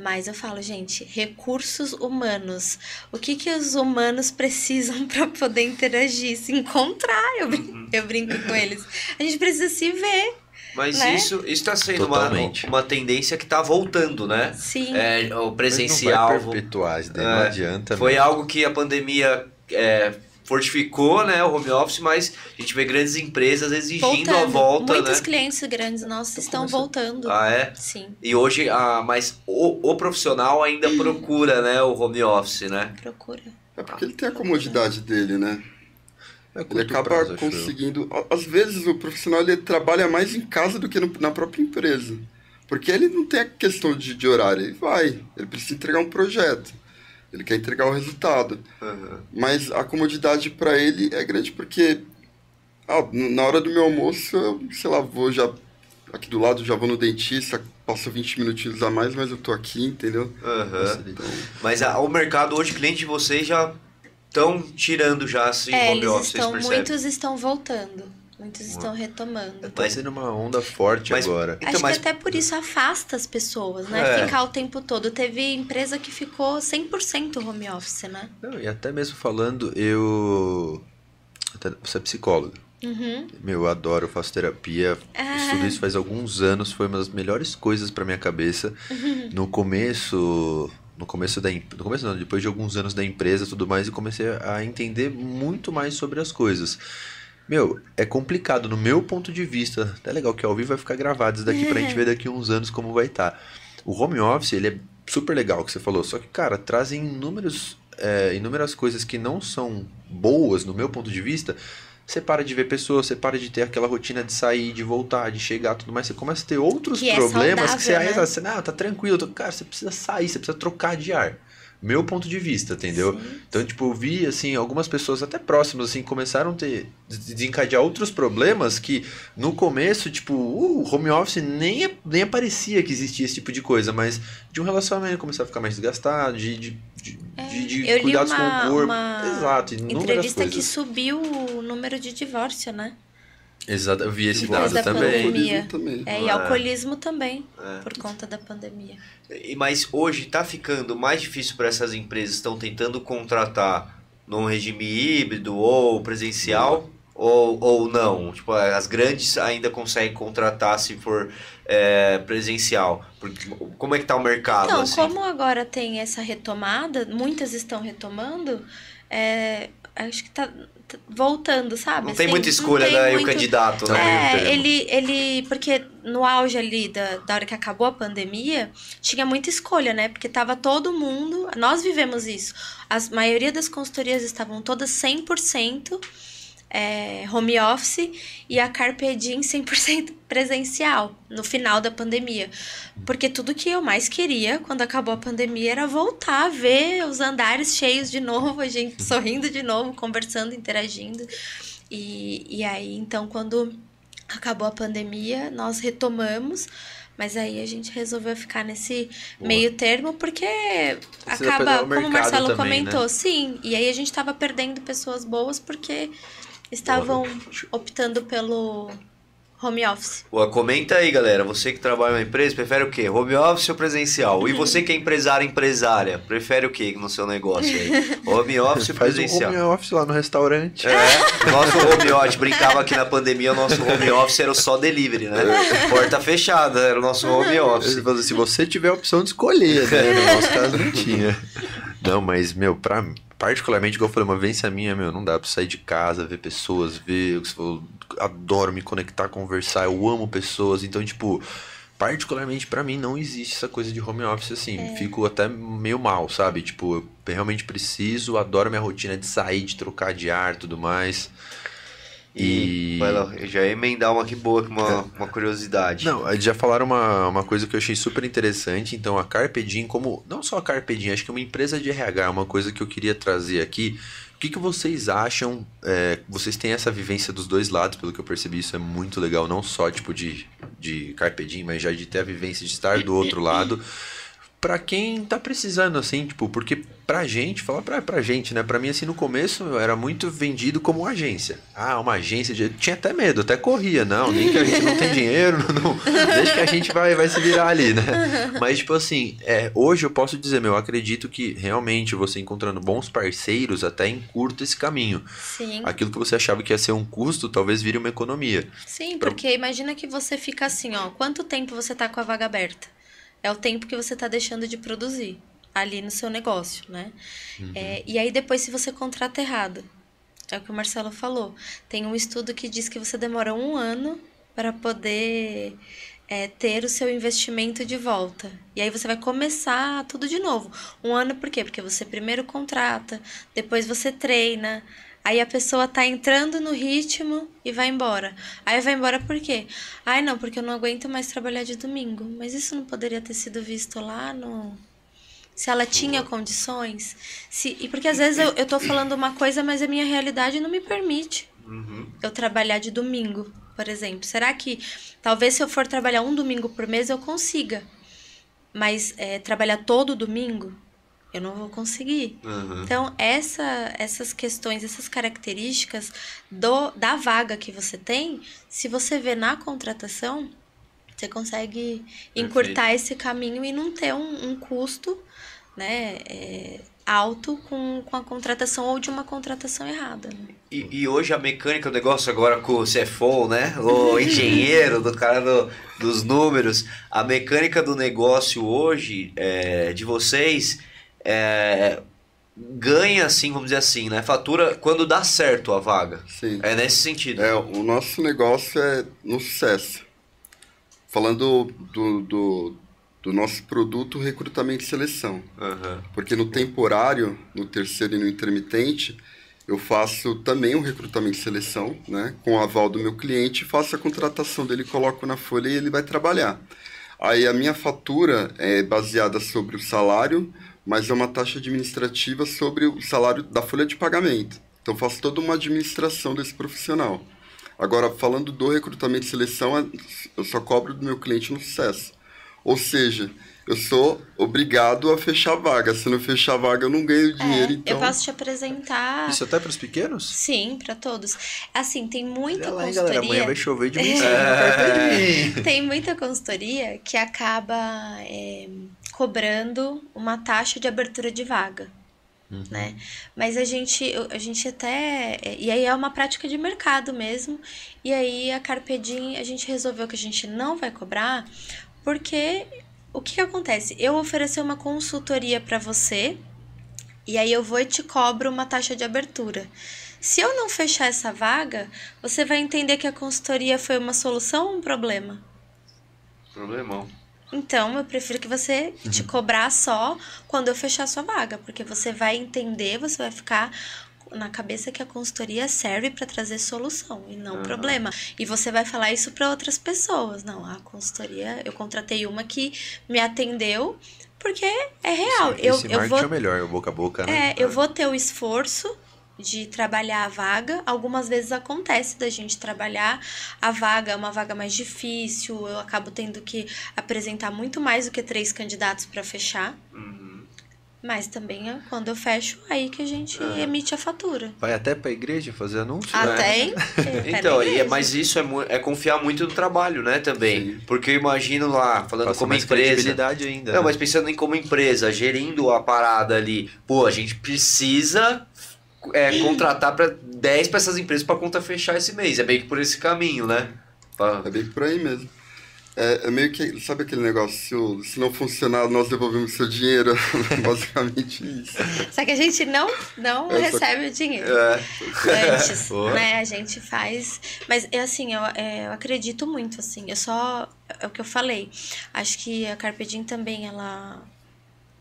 Mas eu falo, gente, recursos humanos. O que, que os humanos [laughs] precisam para poder interagir? Se encontrar, eu, brin- eu brinco com eles. A gente precisa se ver. Mas Né? isso está sendo uma, Totalmente. uma tendência que está voltando, né? Sim. É, o Mas não presencial. vai perpetuar daí, não É, adianta. Foi né? algo que a pandemia é, fortificou, né, o home office, mas a gente vê grandes empresas exigindo a volta, Muitos né? clientes grandes nossos estão voltando. Ah, é? Sim, E hoje, a, mas o, o profissional ainda procura, né, o home office, né? procura. É porque ele tem a comodidade dele, né? É Ele acaba prazo, conseguindo. Às vezes o profissional ele trabalha mais em casa do que no- na própria empresa. Porque ele não tem a questão de, de horário, ele vai. Ele precisa entregar um projeto. Ele quer entregar o resultado. Uhum. Mas a comodidade para ele é grande porque ah, na hora do meu almoço, eu, sei lá, vou já aqui do lado, já vou no dentista, passo 20 minutinhos a mais, mas eu tô aqui, entendeu? Uhum. Mas a- o mercado hoje, cliente de vocês já estão tirando já assim é, home eles office, estão, vocês percebem? muitos estão voltando. Muitos estão retomando. Tá sendo uma onda forte Mas- agora. Então, Acho mas- que até por isso afasta as pessoas, né? É. Ficar o tempo todo. Teve empresa que ficou 100% home office, né? Não, e até mesmo falando, eu. Você é psicólogo. Uhum. Meu, eu adoro, eu faço terapia. Ah. Estudo isso faz alguns anos, foi uma das melhores coisas pra minha cabeça. No começo. No começo da. No começo não, depois de alguns anos da empresa e tudo mais, eu comecei a entender muito mais sobre as coisas. Meu, é complicado no meu ponto de vista. É legal que ao vivo vai ficar gravado isso daqui pra gente ver daqui uns anos como vai estar. O home office, ele é super legal, que você falou. Só que, cara, trazem inúmeros, é, inúmeras coisas que não são boas no meu ponto de vista. Você para de ver pessoas, você para de ter aquela rotina de sair, de voltar, de chegar, tudo mais. Você começa a ter outros Que é problemas que você saudável, aí né? você, não, tá tranquilo. Cara, você precisa sair, você precisa trocar de ar. Meu ponto de vista, entendeu? Sim. Então, tipo, eu vi, assim, algumas pessoas até próximas, assim, começaram a ter, de- desencadear outros problemas que, no começo, tipo, o home office nem, nem aparecia que existia esse tipo de coisa, mas de um relacionamento começar a ficar mais desgastado, de, de, de, de- de É, Eu li cuidados com uma, o corpo. uma Exato, inúmeras entrevista que coisas. subiu o número de divórcio, né? Exato, eu vi esse dado da também. pandemia. Também. É, e É. alcoolismo também, É. por conta da pandemia. E- Mas hoje está ficando mais difícil para essas empresas que estão tentando contratar num regime híbrido ou presencial Ou, ou não? Tipo, as grandes ainda conseguem contratar se for é, presencial. Porque, como é que tá o mercado? Então, assim? como agora tem essa retomada, muitas estão retomando, é, acho que tá voltando, sabe? Não tem Assim, muita escolha tem o muito- candidato, Tá né? meio É, ele, ele. Porque no auge ali da, da hora que acabou a pandemia, tinha muita escolha, né? Porque tava todo mundo. Nós vivemos isso. A maioria das consultorias estavam todas 100% é, home office e a Carpe Diem 100% presencial no final da pandemia. Porque tudo que eu mais queria quando acabou a pandemia era voltar a ver os andares cheios de novo, a gente sorrindo de novo, conversando, interagindo. E, e aí, então, quando acabou a pandemia, nós retomamos, mas aí a gente resolveu ficar nesse Boa. meio termo porque Precisa acaba, o como o Marcelo também, né? comentou, sim, e aí a gente tava perdendo pessoas boas porque estavam optando pelo home office. Comenta aí, galera. Você que trabalha numa empresa, prefere o quê? Home office ou presencial? E [laughs] você que é empresário empresária, prefere o quê no seu negócio aí? Home [laughs] office ou Faz um presencial? home office lá no restaurante. É, nosso home office, brincava que na pandemia o nosso home office era só delivery, né? Porta fechada, era o nosso home office. Ele falou, Se você tiver a opção de escolher, né? No nosso caso não tinha. [laughs] Não, mas, meu, pra, particularmente, igual eu falei, uma vivência minha, meu, não dá pra sair de casa, ver pessoas, ver. falou, adoro me conectar, conversar, eu amo pessoas, então, tipo. Particularmente pra mim não existe essa coisa de home office assim, fico até meio mal, sabe? Tipo, eu realmente preciso, adoro minha rotina de sair, de trocar de ar, tudo mais. E, vai lá, eu já ia emendar uma aqui boa, uma, uma curiosidade. Não, eles já falaram uma, uma coisa que eu achei super interessante. Então, a Carpe Diem, como. Não só a Carpe Diem, acho que é uma empresa de RH, é uma coisa que eu queria trazer aqui. O que, que vocês acham? é, vocês têm essa vivência dos dois lados, pelo que eu percebi, isso é muito legal. Não só, tipo, de, de Carpe Diem, mas já de ter a vivência de estar do outro lado. Pra quem tá precisando, assim, tipo, porque pra gente, falar pra, pra gente, né? Pra mim, assim, no começo era muito vendido como agência. Ah, uma agência de. Tinha até medo, até corria. Não, nem que a gente não tem dinheiro, [laughs] não, deixa que a gente vai, vai se virar ali, né? Mas, tipo assim, é, hoje eu posso dizer, meu, eu acredito que realmente você encontrando bons parceiros até encurta esse caminho. Sim. Aquilo que você achava que ia ser um custo, talvez vire uma economia. Sim, Pra- porque imagina que você fica assim, ó, quanto tempo você tá com a vaga aberta? É o tempo que você tá deixando de produzir ali no seu negócio, né? É, e aí depois se você contrata errado, é o que o Marcelo falou. Tem um estudo que diz que você demora um ano para poder é, ter o seu investimento de volta. E aí você vai começar tudo de novo. Um ano por quê? Porque você primeiro contrata, depois você treina, Aí a pessoa tá entrando no ritmo e vai embora. Aí vai embora por quê? Ai, não, porque eu não aguento mais trabalhar de domingo. Mas isso não poderia ter sido visto lá no. Se ela tinha condições. Se... E porque às vezes eu, eu tô falando uma coisa, mas a minha realidade não me permite Uhum. eu trabalhar de domingo, por exemplo. Será que talvez se eu for trabalhar um domingo por mês eu consiga? Mas é, trabalhar todo domingo, eu não vou conseguir. Uhum. Então, essa, essas questões, essas características do, da vaga que você tem, se você vê na contratação, você consegue encurtar esse caminho e não ter um, um custo né, é, alto com, com a contratação ou de uma contratação errada. né? E, e hoje a mecânica do negócio agora com o CFO, né? O [laughs] engenheiro, do cara do- dos números. A mecânica do negócio hoje é, de vocês é, ganha, assim, vamos dizer assim, né? Fatura quando dá certo a vaga. Sim. É nesse sentido. É, o nosso negócio é no sucesso. Falando do, do, do nosso produto recrutamento e seleção. Aham. Porque no temporário, no terceiro e no intermitente, eu faço também o recrutamento e seleção, né? Com o aval do meu cliente, faço a contratação dele, coloco na folha e ele vai trabalhar. Aí a minha fatura é baseada sobre o salário, mas é uma taxa administrativa sobre o salário da folha de pagamento. Então faço toda uma administração desse profissional. Agora, falando do recrutamento e seleção, é- eu só cobro do meu cliente no sucesso. Ou seja, eu sou obrigado a fechar a vaga. Se não fechar a vaga, eu não ganho dinheiro. É, então, Eu posso te apresentar. Isso até para os pequenos? Sim, para todos. Assim, tem muita Olha lá, hein, galera, amanhã consultoria. vai chover de Diem. [laughs] Tem muita consultoria que acaba é, cobrando uma taxa de abertura de vaga. né? Mas a gente, a gente até. E aí é uma prática de mercado mesmo. E aí a Carpedim, a gente resolveu que a gente não vai cobrar, porque o que, que acontece? Eu oferecer uma consultoria para você, e aí eu vou e te cobro uma taxa de abertura. Se eu não fechar essa vaga, você vai entender que a consultoria foi uma solução ou um problema? Problemão. Então, eu prefiro que você te cobrar só quando eu fechar sua vaga, porque você vai entender, você vai ficar na cabeça que a consultoria serve para trazer solução e não Aham. problema. E você vai falar isso para outras pessoas. Não, a consultoria, eu contratei uma que me atendeu porque é real. Esse, eu, esse eu vou é o melhor, o boca a boca, né? é, eu vou ter o esforço de trabalhar a vaga. Algumas vezes acontece da gente trabalhar a vaga, é uma vaga mais difícil, eu acabo tendo que apresentar muito mais do que três candidatos para fechar. Uhum. Mas também é quando eu fecho, aí que a gente emite a fatura. Vai até pra igreja fazer anúncio? [laughs] né? Até, em- até na Então, e é, mas isso é, é confiar muito no trabalho, né, também. Sim. Porque eu imagino lá, falando Passa como mais empresa. credibilidade ainda. Não, né? mas pensando em como empresa, gerindo a parada ali, pô, a gente precisa é, contratar para 10 para essas empresas para conta fechar esse mês. É meio que por esse caminho, né? Pra- É bem por aí mesmo. É, é meio que, sabe aquele negócio, se, se não funcionar, nós devolvemos seu dinheiro. [laughs] Basicamente isso. Só que a gente não, não Eu só- recebe o dinheiro. É. antes, [laughs] Boa. né? A gente faz. Mas é assim, eu, é, eu acredito muito, assim. Eu só. É o que eu falei. Acho que a Carpe Diem também ela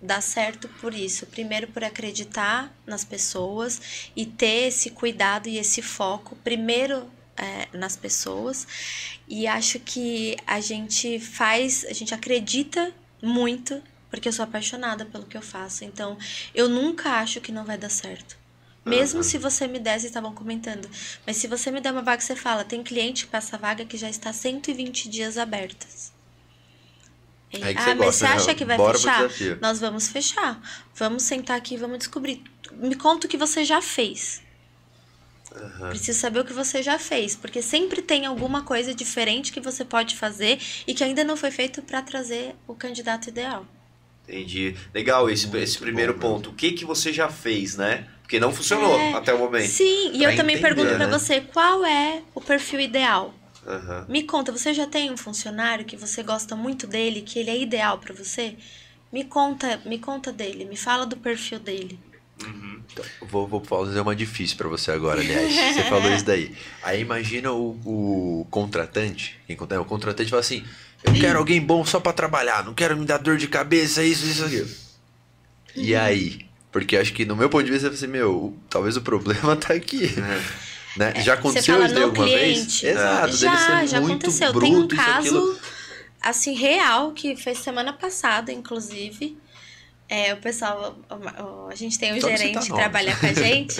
dá certo por isso. Primeiro por acreditar nas pessoas e ter esse cuidado e esse foco. Primeiro é, nas pessoas. E acho que a gente faz, a gente acredita muito, porque eu sou apaixonada pelo que eu faço. Então, eu nunca acho que não vai dar certo. Mesmo se você me vocês estavam comentando, mas se você me der uma vaga, você fala, tem cliente para essa vaga que já está 120 dias abertas. E, Aí que ah, você mas gosta, você né? acha que vai Bora fechar? Nós vamos fechar. Vamos sentar aqui e vamos descobrir. Me conta o que você já fez. Preciso saber o que você já fez, porque sempre tem alguma coisa diferente que você pode fazer e que ainda não foi feito para trazer o candidato ideal. Entendi. Legal esse, Muito esse primeiro bom, ponto. O que, que você já fez, né? Porque não funcionou É. até o momento. Sim, e Pra eu também entender, pergunto pra né? você, qual é o perfil ideal? Aham. Me conta, você já tem um funcionário que você gosta muito dele, que ele é ideal pra você? Me conta, me conta dele, me fala do perfil dele. Uhum. Vou, vou fazer uma difícil pra você agora, aliás. Você [laughs] falou isso daí. Aí imagina o, o contratante. Quem conta- O contratante fala assim: Eu quero alguém bom só pra trabalhar, não quero me dar dor de cabeça, isso, isso, aquilo. E aí? Porque acho que no meu ponto de vista, você, meu, o- talvez o problema [laughs] tá aqui. Né? Já aconteceu É, você fala isso daí alguma vez? cliente. Exato, já, deve ser já muito aconteceu. bruto, Tem um caso, aquilo. assim, real, que foi semana passada, inclusive. É, o pessoal, o- o- a gente tem um gerente que trabalha com a [laughs] gente,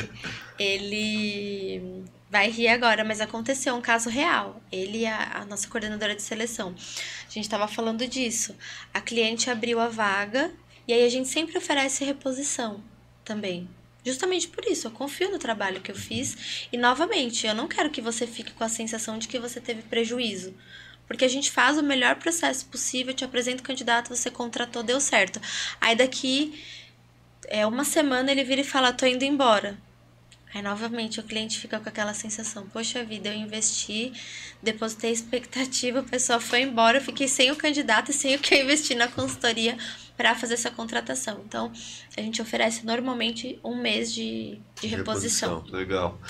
ele vai rir agora, mas aconteceu um caso real. Ele e a, a nossa coordenadora de seleção. A gente estava falando disso. A cliente abriu a vaga e aí a gente sempre oferece reposição também. Justamente por isso, eu confio no trabalho que eu fiz. E novamente, eu não quero que você fique com a sensação de que você teve prejuízo. Porque a gente faz o melhor processo possível, te apresenta o candidato, você contratou, deu certo. Aí daqui é uma semana ele vira e fala, tô indo embora. Aí novamente o cliente fica com aquela sensação, poxa vida, eu investi, depositei expectativa, o pessoal foi embora, eu fiquei sem o candidato e sem o que eu investi na consultoria para fazer essa contratação. Então, a gente oferece normalmente um mês de, de reposição. Reposição. Legal.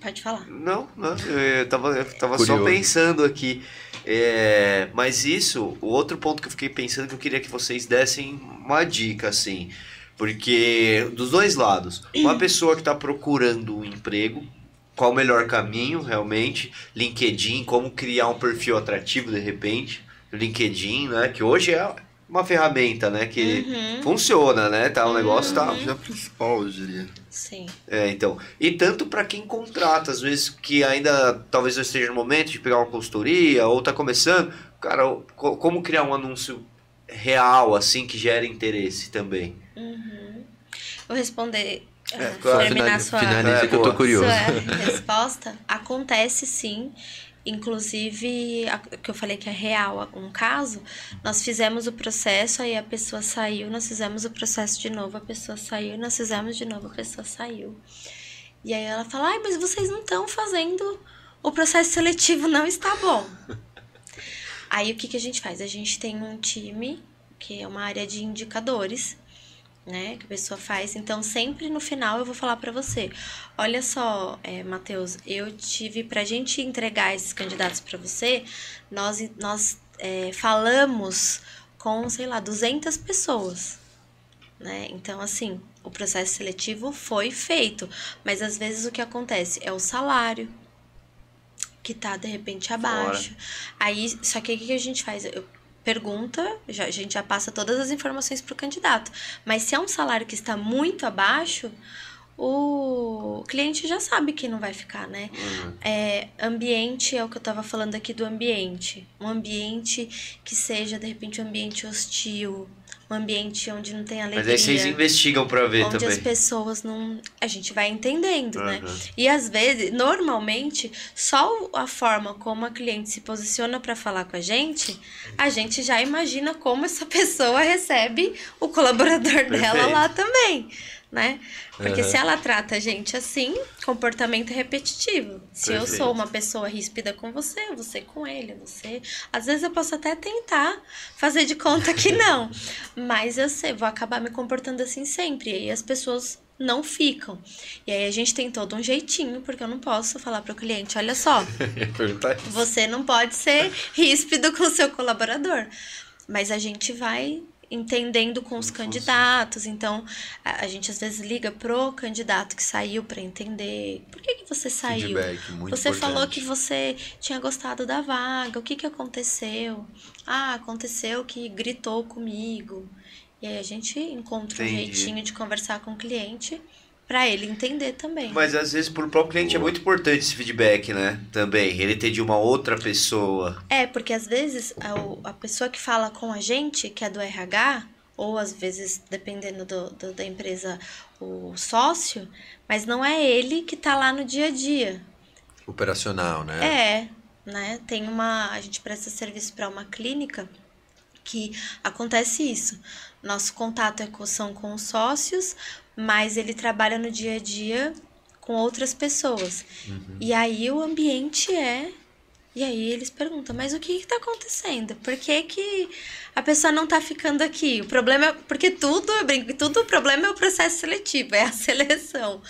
Pode falar. Não, não, eu tava, eu tava só pensando aqui. É, mas isso, o outro ponto que eu fiquei pensando que eu queria que vocês dessem uma dica, assim. Porque, dos dois lados, uma [clears throat] pessoa que está procurando um emprego, qual o melhor caminho, realmente? LinkedIn, como criar um perfil atrativo de repente. LinkedIn, né? Que hoje é uma ferramenta, né? Que Uhum, funciona, né? Tá, o negócio tá, Já é principal, eu diria. sim. é, então. E tanto para quem contrata, às vezes que ainda talvez não esteja no momento de pegar uma consultoria ou tá começando, cara, co- como criar um anúncio real assim que gere interesse também. Uhum. Vou responder, É, ah, claro. terminar Finaliza, sua, finaliza É, que eu tô boa. curioso. sua resposta. Acontece sim. Inclusive, a, que eu falei que é real um caso, nós fizemos o processo, aí a pessoa saiu, nós fizemos o processo de novo, a pessoa saiu, nós fizemos de novo, a pessoa saiu. E aí ela fala, ai, mas vocês não estão fazendo, o processo seletivo não está bom. [laughs] aí o que, que a gente faz? A gente tem um time, que é uma área de indicadores, né, que a pessoa faz. Então, sempre no final eu vou falar para você: olha só, é, Matheus, eu tive, pra gente entregar esses candidatos para você, nós, nós é, falamos com, sei lá, 200 pessoas. Né? Então, assim, o processo seletivo foi feito, mas às vezes o que acontece é o salário que tá de repente abaixo. Fora. Aí, só que o que a gente faz? Eu pergunta, já, a gente já passa todas as informações para o candidato. Mas se é um salário que está muito abaixo, o cliente já sabe que não vai ficar, né? Uhum. É, ambiente é o que eu estava falando aqui do ambiente. Um ambiente que seja, de repente, um ambiente hostil, um ambiente onde não tem alegria. Mas aí vocês investigam para ver onde também. Onde as pessoas não. A gente vai entendendo, uhum. né? E às vezes, normalmente, só a forma como a cliente se posiciona para falar com a gente, a gente já imagina como essa [laughs] pessoa recebe o colaborador Perfeito. dela lá também né? Porque uhum. se ela trata a gente assim, comportamento repetitivo. Se Perfeito. eu sou uma pessoa ríspida com você, você com ele, você. Às vezes eu posso até tentar fazer de conta que [laughs] não, mas eu sei, vou acabar me comportando assim sempre. E aí as pessoas não ficam. E aí a gente tem todo um jeitinho, porque eu não posso falar para o cliente, olha só, [laughs] você não pode ser ríspido com o seu colaborador. Mas a gente vai entendendo com os candidatos. Então, a, a, gente às vezes liga pro candidato que saiu para entender por que, que você saiu. Feedback, muito você importante. falou que você tinha gostado da vaga, o que, que aconteceu? Ah, aconteceu que gritou comigo. E aí a gente encontra Entendi. um jeitinho de conversar com o cliente para ele entender também. Mas às vezes pro próprio cliente é muito importante esse feedback, né? Também, ele ter de uma outra pessoa. É, porque às vezes a, a pessoa que fala com a gente, que é do RH, ou às vezes, dependendo do, do, da empresa, o sócio, mas não é ele que tá lá no dia a dia. Operacional, né? É, né? Tem uma. A gente presta serviço para uma clínica que acontece isso. Nosso contato é são com os sócios, mas ele trabalha no dia a dia com outras pessoas. Uhum. E aí o ambiente é. E aí eles perguntam, mas o que está acontecendo? Por que, que a pessoa não está ficando aqui? O problema é. Porque tudo, eu brinco, tudo o problema é o processo seletivo, é a [laughs] seleção.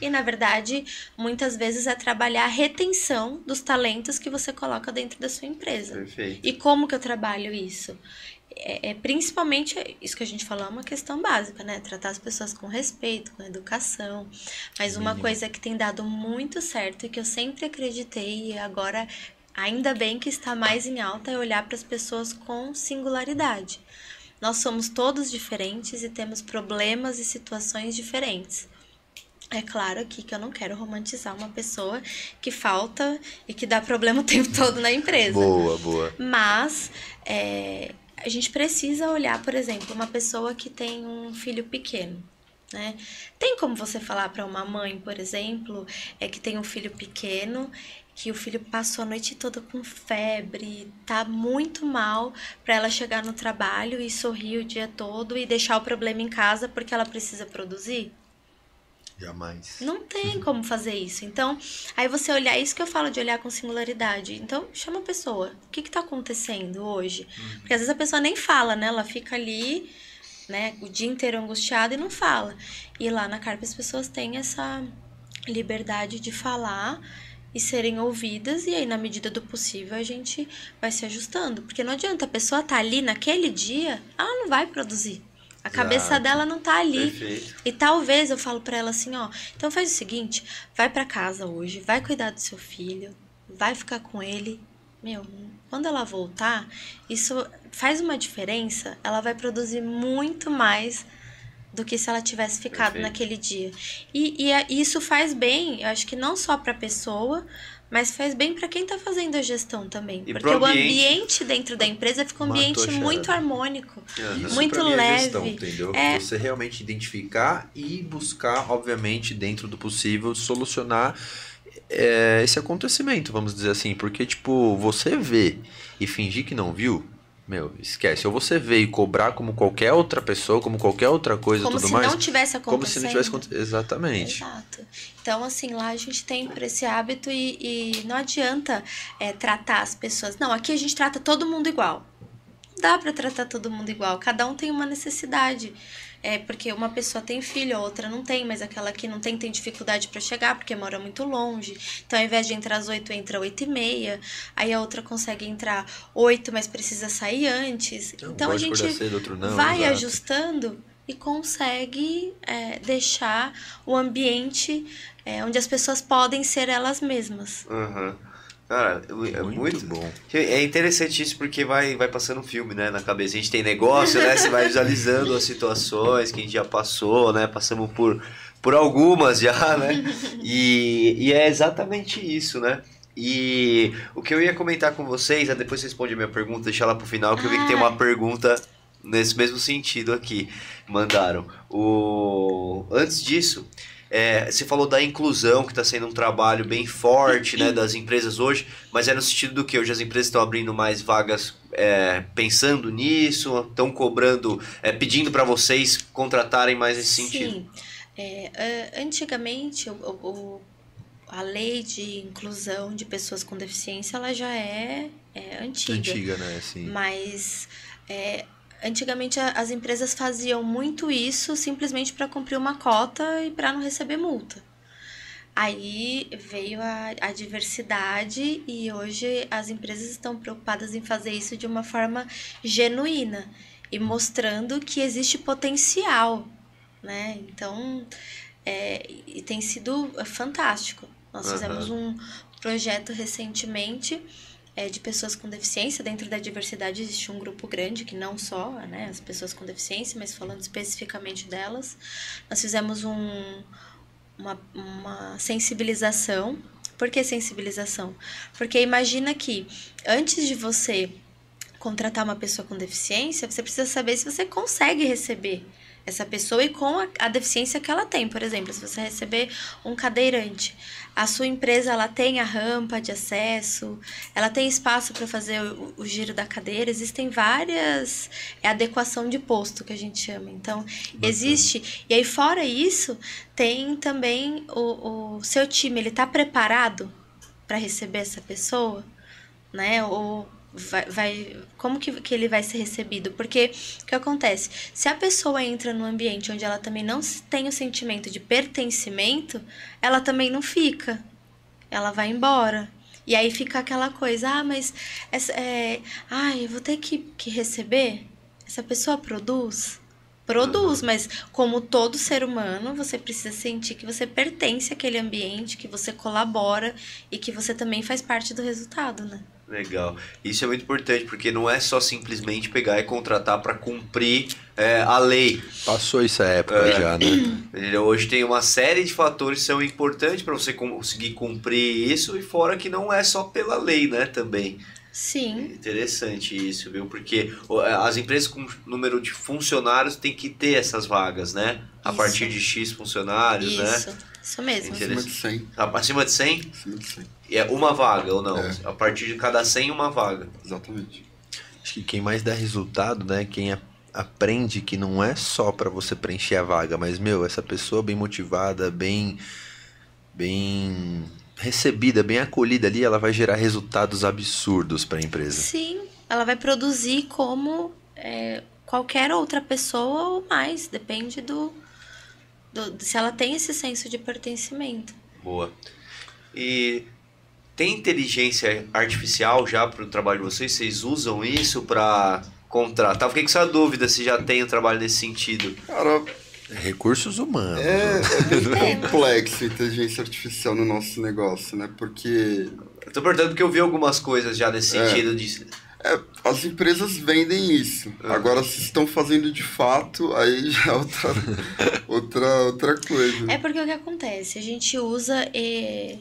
E na verdade, muitas vezes é trabalhar a retenção dos talentos que você coloca dentro da sua empresa. Perfeito. E como que eu trabalho isso? É, é, principalmente isso que a gente falou é uma questão básica, né? Tratar as pessoas com respeito, com educação. Mas uma coisa que tem dado muito certo e que eu sempre acreditei e agora ainda bem que está mais em alta é olhar para as pessoas com singularidade. Nós somos todos diferentes e temos problemas e situações diferentes. É claro aqui que eu não quero romantizar uma pessoa que falta e que dá problema o [laughs] tempo todo na empresa. Boa, boa. Mas é, a gente precisa olhar, por exemplo, uma pessoa que tem um filho pequeno. Né? Tem como você falar para uma mãe, por exemplo, é que tem um filho pequeno, que o filho passou a noite toda com febre, tá muito mal, para ela chegar no trabalho e sorrir o dia todo e deixar o problema em casa porque ela precisa produzir? Jamais. Não tem como fazer isso. Então, aí você olhar, isso que eu falo de olhar com singularidade. Então, chama a pessoa. O que está acontecendo hoje? Uhum. Porque às vezes a pessoa nem fala, né? Ela fica ali, né, o dia inteiro angustiada e não fala. E lá na CARP as pessoas têm essa liberdade de falar e serem ouvidas, e aí, na medida do possível, a gente vai se ajustando. Porque não adianta, a pessoa tá ali naquele dia, ela não vai produzir. A cabeça Exato. dela não tá ali. Perfeito. E talvez eu falo para ela assim, ó, então faz o seguinte, vai para casa hoje, vai cuidar do seu filho, vai ficar com ele. Meu, quando ela voltar, isso faz uma diferença, ela vai produzir muito mais do que se ela tivesse ficado Perfeito. naquele dia. E, e, isso faz bem, eu acho que não só para a pessoa, mas faz bem para quem tá fazendo a gestão também. E porque pro o ambiente. ambiente dentro da empresa fica um ambiente muito harmônico. Uhum. Isso Muito é leve. gestão, entendeu? É. Você realmente identificar e buscar, obviamente, dentro do possível, solucionar é, esse acontecimento, vamos dizer assim. Porque, tipo, você vê e fingir que não viu, meu, esquece. Ou você e cobrar como qualquer outra pessoa, como qualquer outra coisa Como tudo se mais. não tivesse acontecendo. como se não tivesse acontecido. Exatamente. Exato. Então, assim, lá a gente tem por esse hábito e, e não adianta é, tratar as pessoas. Não, aqui a gente trata todo mundo igual. Não dá pra tratar todo mundo igual. Cada um tem uma necessidade. É porque uma pessoa tem filho, a outra não tem, mas aquela que não tem tem dificuldade para chegar porque mora muito longe. Então, ao invés de entrar às 8, entra às 8 e meia. Aí a outra consegue entrar 8, mas precisa sair antes. Um então a gente cedo, não, vai exato. ajustando e consegue é, deixar o ambiente é, onde as pessoas podem ser elas mesmas. Uhum. Cara, é Muito, muito, bom. É interessante isso porque vai, vai passando um filme, né, na cabeça. A gente tem negócio, né? Você vai visualizando as situações que a gente já passou, né? Passamos por, por algumas já, né? E, e é exatamente isso, né? E o que eu ia comentar com vocês, é depois você responde a minha pergunta, deixa ela pro final, que eu vi que tem uma Ah. pergunta nesse mesmo sentido aqui. Mandaram. O... Antes disso, é, você falou da inclusão, que está sendo um trabalho bem forte né, das empresas hoje, mas é no sentido do que hoje as empresas estão abrindo mais vagas é, pensando nisso, estão cobrando, é, pedindo para vocês contratarem mais nesse sentido. Sim. É, antigamente, o, o- a lei de inclusão de pessoas com deficiência ela já é, é antiga. Antiga, né? Assim. Mas é, antigamente as empresas faziam muito isso simplesmente para cumprir uma cota e para não receber multa. Aí veio a, a diversidade e hoje as empresas estão preocupadas em fazer isso de uma forma genuína e mostrando que existe potencial, né? Então, é, e tem sido fantástico. Nós Aham. fizemos um projeto recentemente é, de pessoas com deficiência. Dentro da diversidade existe um grupo grande, que não só né, as pessoas com deficiência, mas falando especificamente delas. Nós fizemos um, uma, uma sensibilização. Por que sensibilização? Porque imagina que antes de você contratar uma pessoa com deficiência, você precisa saber se você consegue receber essa pessoa e com a, a deficiência que ela tem. Por exemplo, se você receber um cadeirante, a sua empresa ela tem a rampa de acesso, ela tem espaço para fazer o, o giro da cadeira, existem várias é adequação de posto que a gente chama. Então, existe. E aí fora isso, tem também o, o seu time, ele tá preparado para receber essa pessoa, né? Ou vai, vai como que, que ele vai ser recebido? Porque o que acontece? Se a pessoa entra num ambiente onde ela também não tem o sentimento de pertencimento, ela também não fica. Ela vai embora. E aí fica aquela coisa, ah, mas essa, é, ah, eu vou ter que, que receber? Essa pessoa produz? Produz, mas como todo ser humano, você precisa sentir que você pertence àquele ambiente, que você colabora e que você também faz parte do resultado, né? Legal. Isso é muito importante, porque não é só simplesmente pegar e contratar para cumprir é, a lei. Passou essa época É. já, né? [clears throat] Hoje tem uma série de fatores que são importantes para você conseguir cumprir isso, e fora que não é só pela lei, né, também. Sim, Interessante isso, viu? Porque ó, as empresas com número de funcionários têm que ter essas vagas, né? A Isso. partir de X funcionários, né? isso, isso mesmo. Acima de 100. Acima de 100? Acima de 100. É uma vaga ou não? É. A partir de cada 100, uma vaga. Exatamente. Acho que quem mais dá resultado, né? Quem a- aprende que não é só pra você preencher a vaga, mas, meu, essa pessoa bem motivada, bem. bem recebida, bem acolhida ali, ela vai gerar resultados absurdos pra empresa. Sim, ela vai produzir como é, qualquer outra pessoa ou mais, depende do, do se ela tem esse senso de pertencimento. Boa. E tem inteligência artificial já para o trabalho de vocês? Vocês usam isso para contratar? Fiquei com essa dúvida se já tem o trabalho nesse sentido. Cara, Recursos humanos. é, é bem Temos. [laughs] complexo a inteligência artificial no nosso negócio, né? Porque Eu tô perguntando porque eu vi algumas coisas já nesse É. sentido de. É, as empresas vendem isso. Uhum. Agora, se estão fazendo de fato, aí já é outra, [laughs] outra, outra coisa. É porque o que acontece? A gente usa eh,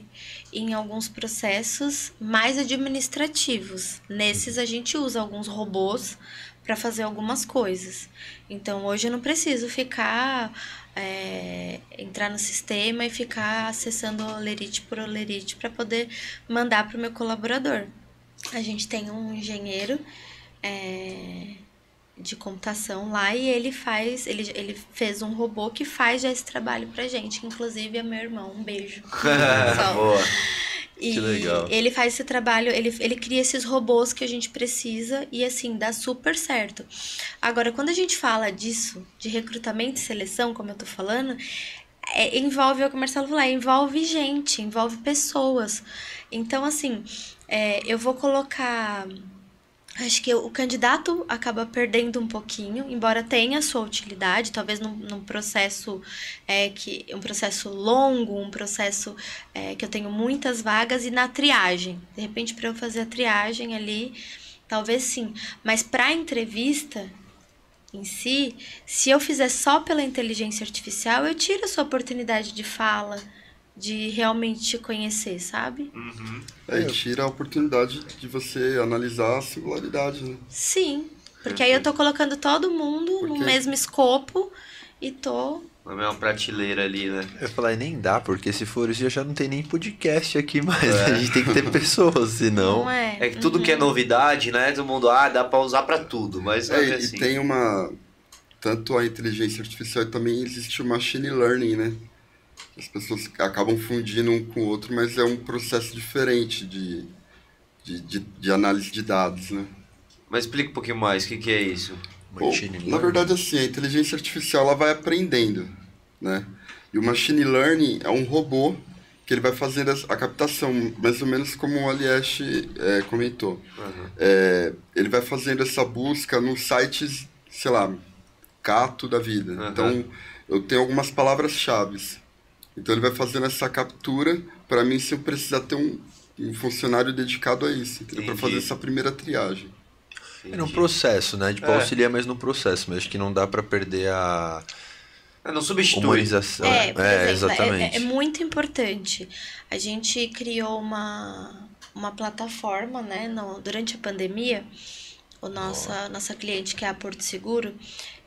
em alguns processos mais administrativos. Nesses, a gente usa alguns robôs para fazer algumas coisas. Então, hoje eu não preciso ficar. eh, entrar no sistema e ficar acessando olerite por olerite para poder mandar para o meu colaborador. A gente tem um engenheiro é, de computação lá e ele faz, ele, ele fez um robô que faz já esse trabalho pra gente, que inclusive é meu irmão, um beijo. [laughs] Boa. E Que legal. ele faz esse trabalho, ele, ele cria esses robôs que a gente precisa e assim, dá super certo. Agora, quando a gente fala disso, de recrutamento e seleção, como eu tô falando, é, envolve, é o que o Marcelo falou, é, envolve gente, envolve pessoas. Então, assim, é, eu vou colocar. Acho que o candidato acaba perdendo um pouquinho, embora tenha sua utilidade, talvez num, num processo é, que um processo longo, um processo é, que eu tenho muitas vagas e na triagem. De repente, para eu fazer a triagem ali, talvez sim. Mas para a entrevista em si, se eu fizer só pela inteligência artificial, eu tiro a sua oportunidade de fala, de realmente te conhecer, sabe? Uhum. É, e tira a oportunidade de você analisar a singularidade, né? Sim. Porque aí eu tô colocando todo mundo no Porque- mesmo escopo e tô. Na mesma prateleira ali, né? Eu falei, nem dá, porque se for isso já não tem nem podcast aqui mais. [laughs] A gente tem que ter pessoas, senão. Não é? É que tudo que é novidade, né? Todo mundo, ah, dá pra usar pra tudo, mas É, é, e- assim. e tem uma. Tanto a inteligência artificial e também existe o machine learning, né? As pessoas acabam fundindo um com o outro, mas é um processo diferente de, de, de, de análise de dados, né? Mas explica um pouquinho mais, o que, que é isso? Bom, na verdade, assim, a inteligência artificial ela vai aprendendo, né? E o machine learning é um robô que ele vai fazendo a captação, mais ou menos como o Aliesh é, comentou. Uhum. É, ele vai fazendo essa busca nos sites, sei lá, Cato da vida. Aham. Então, eu tenho algumas palavras-chave. Então, ele vai fazendo essa captura para mim, se eu precisar ter um, um funcionário dedicado a isso, para fazer essa primeira triagem. É num Entendi. processo, né? Tipo, É. auxilia mais no processo, mas acho que não dá pra perder a É, Não substitui. humanização. É, por exemplo, é- exatamente. É, é muito importante. A gente criou uma, uma plataforma, né? No, durante a pandemia, o nossa, nossa cliente, que é a Porto Seguro,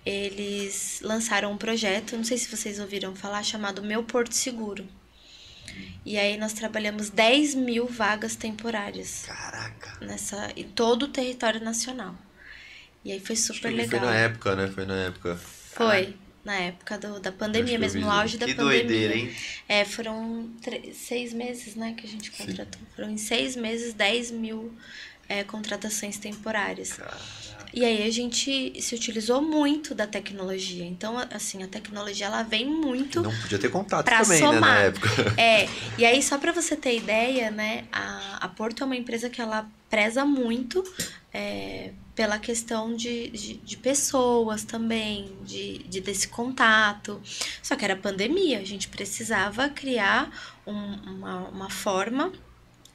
eles lançaram um projeto, não sei se vocês ouviram falar, chamado Meu Porto Seguro. E aí nós trabalhamos 10 mil vagas temporárias Caraca. nessa, em todo o território nacional. E aí foi super legal. Foi na época, né? Foi na época. Foi, na época do, da pandemia que mesmo, no auge da Que pandemia. doideira, hein? É, foram seis meses, né, que a gente contratou. Foram em seis meses, 10 mil é, contratações temporárias. E aí a gente se utilizou muito da tecnologia. Então, assim, a tecnologia ela vem muito Não podia ter contato também, né? Na somar. época. [laughs] é, e aí só para você ter ideia, né, a, a Porto é uma empresa que ela preza muito é, pela questão de, de, de pessoas também, de, de desse contato. Só que era pandemia, a gente precisava criar um- uma, uma forma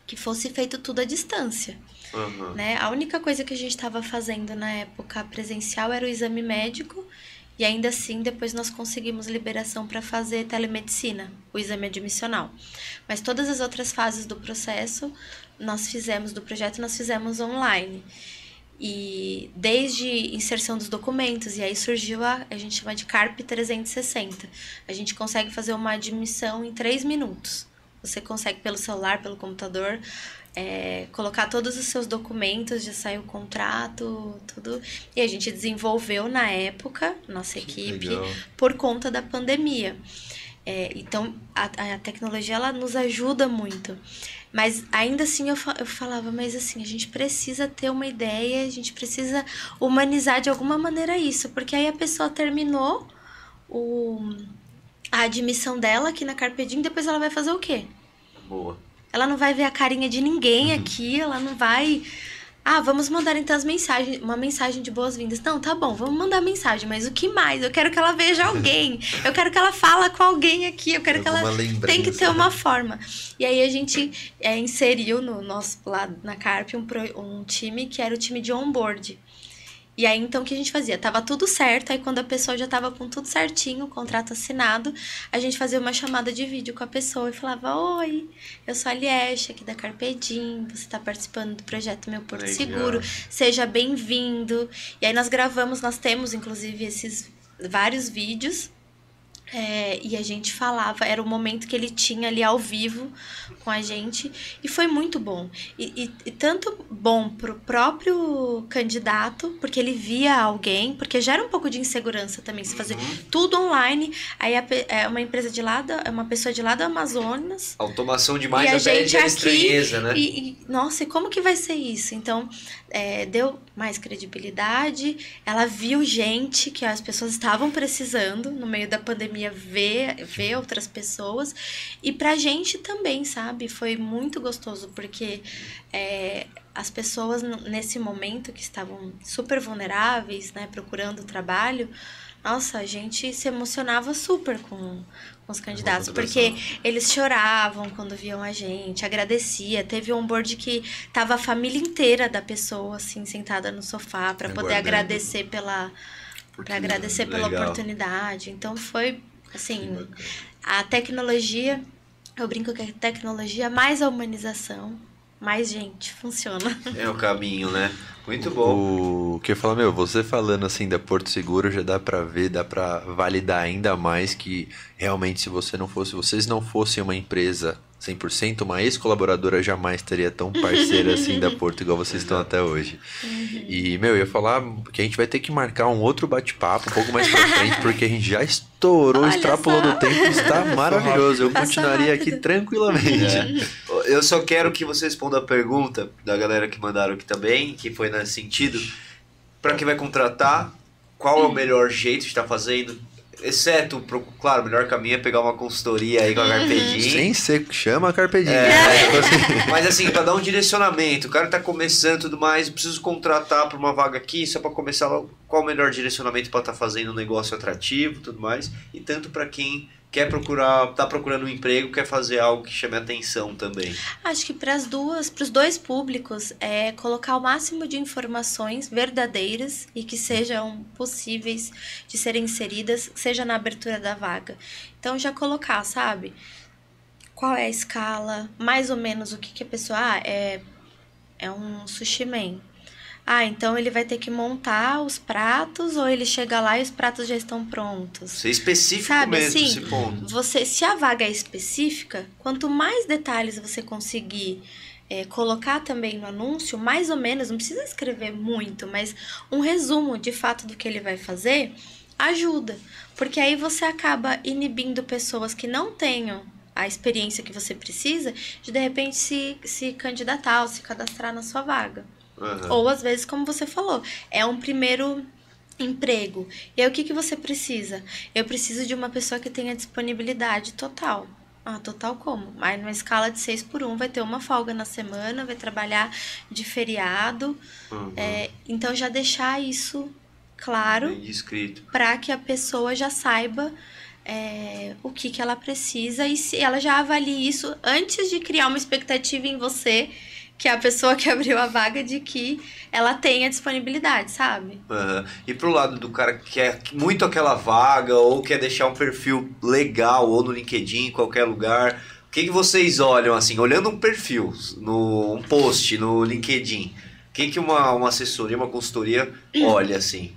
que fosse feito tudo à distância Uhum. né? A única coisa que a gente estava fazendo na época presencial era o exame médico e ainda assim depois nós conseguimos liberação para fazer telemedicina, o exame admissional. Mas todas as outras fases do processo nós fizemos do projeto nós fizemos online. E desde inserção dos documentos, e aí surgiu a, a gente chama de CARP 360. A gente consegue fazer uma admissão em três minutos. Você consegue pelo celular, pelo computador, é, colocar todos os seus documentos, já saiu o contrato, tudo. E a gente desenvolveu na época, nossa equipe, por conta da pandemia. É, então, a, a tecnologia ela nos ajuda muito. Mas ainda assim eu, eu falava, mas assim, a gente precisa ter uma ideia, a gente precisa humanizar de alguma maneira isso, porque aí a pessoa terminou o, a admissão dela aqui na Carpedim, depois ela vai fazer o quê? Boa. Ela não vai ver a carinha de ninguém aqui, ela não vai Ah, vamos mandar então as mensagens, uma mensagem de boas-vindas. Não, tá bom, vamos mandar mensagem, mas o que mais? Eu quero que ela veja alguém. Eu quero que ela fala com alguém aqui. Eu quero que ela tem que ter uma forma. E aí a gente é, inseriu no nosso lado na Carp um, um time que era o time de onboard. E aí, então, o que a gente fazia? Tava tudo certo, aí quando a pessoa já tava com tudo certinho, o contrato assinado, a gente fazia uma chamada de vídeo com a pessoa e falava, oi, eu sou a Liesha, aqui da Carpedim, você tá participando do projeto Meu Porto Legal. Seguro, seja bem-vindo. E aí nós gravamos, nós temos, inclusive, esses vários vídeos é, e a gente falava, era o momento que ele tinha ali ao vivo com a gente, e foi muito bom. E, e, e tanto bom pro próprio candidato, porque ele via alguém, porque gera um pouco de insegurança também, se fazer uhum. tudo online, aí é uma empresa de lá, é uma pessoa de lá do Amazonas. Automação demais, e a gente aqui, estranheza, né? E, e, nossa, e como que vai ser isso? Então, é, deu mais credibilidade, ela viu gente que as pessoas estavam precisando no meio da pandemia ver, ver outras pessoas e pra gente também, sabe? Foi muito gostoso porque é, as pessoas nesse momento que estavam super vulneráveis, né, procurando trabalho, nossa, a gente se emocionava super com, os candidatos, porque eles choravam quando viam a gente, agradecia. Teve um board que tava a família inteira da pessoa assim sentada no sofá para poder agradecer pela para agradecer pela Legal. oportunidade. Então foi assim, a tecnologia, eu brinco que a tecnologia mais a humanização, mais gente, funciona. [laughs] É o caminho, né? Muito bom. O que eu falo, meu, você falando assim da Porto Seguro já dá para ver, dá para validar ainda mais que realmente se você não fosse, vocês não fossem uma empresa 100%, uma ex-colaboradora jamais teria tão parceira assim da Porto igual vocês estão até hoje. Uhum. E, meu, eu ia falar que a gente vai ter que marcar um outro bate-papo um pouco mais pra frente, porque a gente já estourou, Olha extrapolou só. do tempo, está maravilhoso. Eu continuaria aqui tranquilamente. É. Eu só quero que você responda a pergunta da galera que mandaram aqui também, que foi nesse sentido. Para quem vai contratar, qual é o melhor jeito de estar fazendo? Exceto, claro, o melhor caminho é pegar uma consultoria aí com a Carpedim. Sem ser, chama a. É, né? tipo assim. [laughs] Mas assim, para dar um direcionamento, o cara tá começando e tudo mais, eu preciso contratar para uma vaga aqui, só para começar, qual o melhor direcionamento para estar tá fazendo um negócio atrativo tudo mais. E tanto para quem quer procurar, tá procurando um emprego, quer fazer algo que chame atenção também. Acho que para as duas, para os dois públicos, é colocar o máximo de informações verdadeiras e que sejam possíveis de serem inseridas, seja na abertura da vaga. Então já colocar, sabe? Qual é a escala, mais ou menos o que, que a pessoa ah, é é um sushi man ah, então ele vai ter que montar os pratos ou ele chega lá e os pratos já estão prontos. Ser específico Sabe, mesmo assim, esse ponto. Você, se a vaga é específica, quanto mais detalhes você conseguir é, colocar também no anúncio, mais ou menos, não precisa escrever muito, mas um resumo de fato do que ele vai fazer ajuda. Porque aí você acaba inibindo pessoas que não tenham a experiência que você precisa de de repente se, se candidatar ou se cadastrar na sua vaga. Uhum. Ou às vezes, como você falou, é um primeiro emprego. E aí o que, que você precisa? Eu preciso de uma pessoa que tenha disponibilidade total. Ah, total como? Aí numa escala de 6 por 1 vai ter uma folga na semana, vai trabalhar de feriado. Uhum. É, então já deixar isso claro para que a pessoa já saiba é, o que, que ela precisa e se ela já avalie isso antes de criar uma expectativa em você que é a pessoa que [laughs] abriu a vaga de que ela tenha disponibilidade, sabe? Uhum. E pro lado do cara que quer muito aquela vaga ou quer deixar um perfil legal ou no LinkedIn, em qualquer lugar, o que, que vocês olham assim, olhando um perfil, no, um post no LinkedIn, o que, que uma, uma assessoria, uma consultoria [clears throat] olha assim?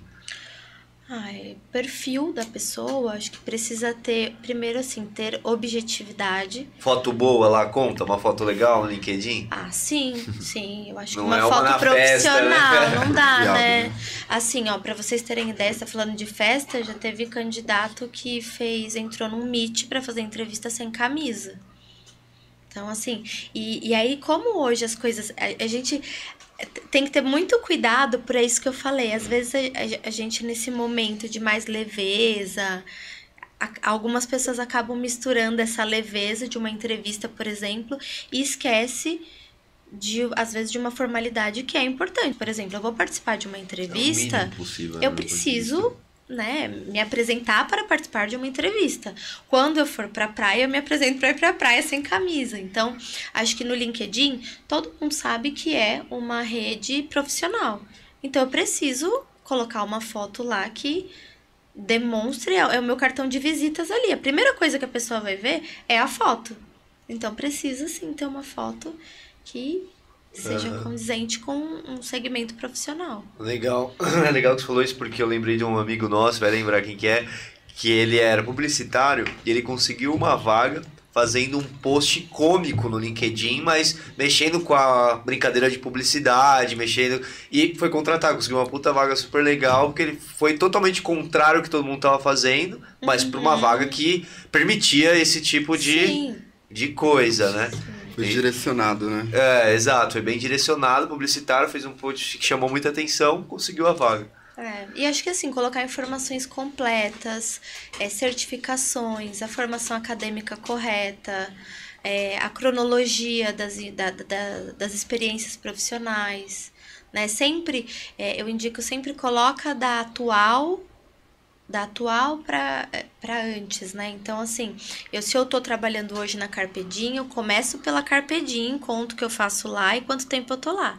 Ai, perfil da pessoa, acho que precisa ter, primeiro assim, ter objetividade. Foto boa lá conta? Uma foto legal no LinkedIn? Ah, sim, sim. Eu acho que uma, é uma foto profissional, festa, né? não dá, [laughs] né? Assim, ó, pra vocês terem ideia, você tá falando de festa, já teve candidato que fez, entrou num Meet para fazer entrevista sem camisa. Então, assim, e, e aí, como hoje as coisas. A, a gente tem que ter muito cuidado para isso que eu falei. Às vezes a, a, gente, nesse momento de mais leveza, a, algumas pessoas acabam misturando essa leveza de uma entrevista, por exemplo, e esquece de, às vezes, de uma formalidade que é importante. Por exemplo, eu vou participar de uma É entrevista, né, eu de preciso, né, me apresentar para participar de uma entrevista. Quando eu for pra praia, eu me apresento para ir pra praia sem camisa. Então, acho que no LinkedIn, todo mundo sabe que é uma rede profissional. Então, eu preciso colocar uma foto lá que demonstre, é é o meu cartão de visitas ali. A primeira coisa que a pessoa vai ver é a foto. Então, precisa sim ter uma foto que seja condizente com um segmento profissional. Legal. É [clears throat] legal que você falou isso porque eu lembrei de um amigo nosso, vai lembrar quem que é, que ele era publicitário e ele conseguiu uma vaga fazendo um post cômico no LinkedIn, mas mexendo com a brincadeira de publicidade, mexendo e foi contratado, conseguiu uma puta vaga super legal, porque ele foi totalmente contrário ao que todo mundo tava fazendo, mas para uma vaga que permitia esse tipo de, Sim. de coisa, né? Foi E- direcionado, né? É, exato, foi bem direcionado, publicitário, fez um post que chamou muita atenção, conseguiu a vaga. É, e acho que assim, colocar informações completas, é, certificações, a formação acadêmica correta, é, a cronologia das, da- da- das experiências profissionais, né? Sempre, é, eu indico sempre coloca da atual da atual para antes, né? Então, assim, eu se eu tô trabalhando hoje na Carpedim, eu começo pela Carpedim, conto que eu faço lá e quanto tempo eu tô lá.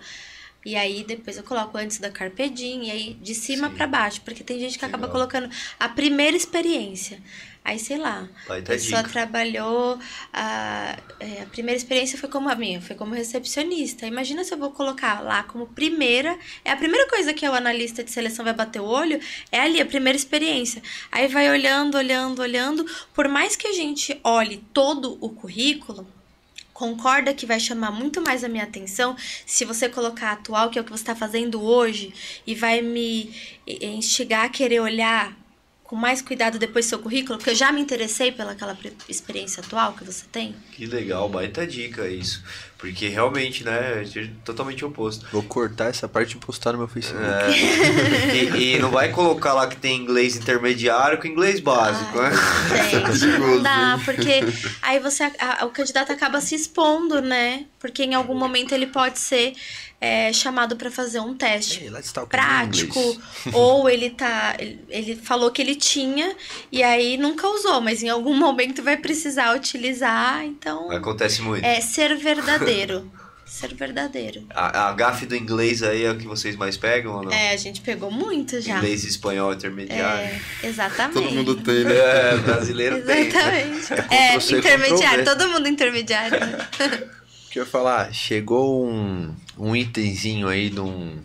E aí depois eu coloco antes da Carpedim, e aí de cima para baixo, porque tem gente que acaba colocando a primeira experiência. Aí, sei lá, Vai a pessoa dica. trabalhou. A, é, a primeira experiência foi como a minha, foi como recepcionista. Imagina se eu vou colocar lá como primeira. É a primeira coisa que o analista de seleção vai bater o olho, é ali, a primeira experiência. Aí vai olhando, olhando, olhando. Por mais que a gente olhe todo o currículo, concorda que vai chamar muito mais a minha atenção se você colocar atual, que é o que você está fazendo hoje, e vai me instigar a querer olhar com mais cuidado depois do seu currículo, porque eu já me interessei pelaquela experiência atual que você tem. Que legal, baita dica isso. Porque realmente, né, é totalmente oposto. Vou cortar essa parte e postar no meu Facebook. É, e, e não vai colocar lá que tem inglês intermediário com inglês básico, né? Gente, [laughs] não dá, porque aí você, a- o candidato acaba se expondo, né? Porque em algum momento ele pode ser é, chamado para fazer um teste Hey, prático, [laughs] ou ele tá. Ele, falou que ele tinha e aí nunca usou, mas em algum [laughs] momento vai precisar utilizar, então Acontece muito. é ser verdadeiro. [laughs] Ser verdadeiro. A, a gafe do inglês aí é o que vocês mais pegam ou não? É, a gente pegou muito já. Inglês e espanhol intermediário. É, exatamente. Todo mundo tem, né? É, brasileiro tem. né? Exatamente. É, Ctrl-C, intermediário, todo mundo intermediário. O que eu ia falar? Chegou um, um itemzinho aí de um,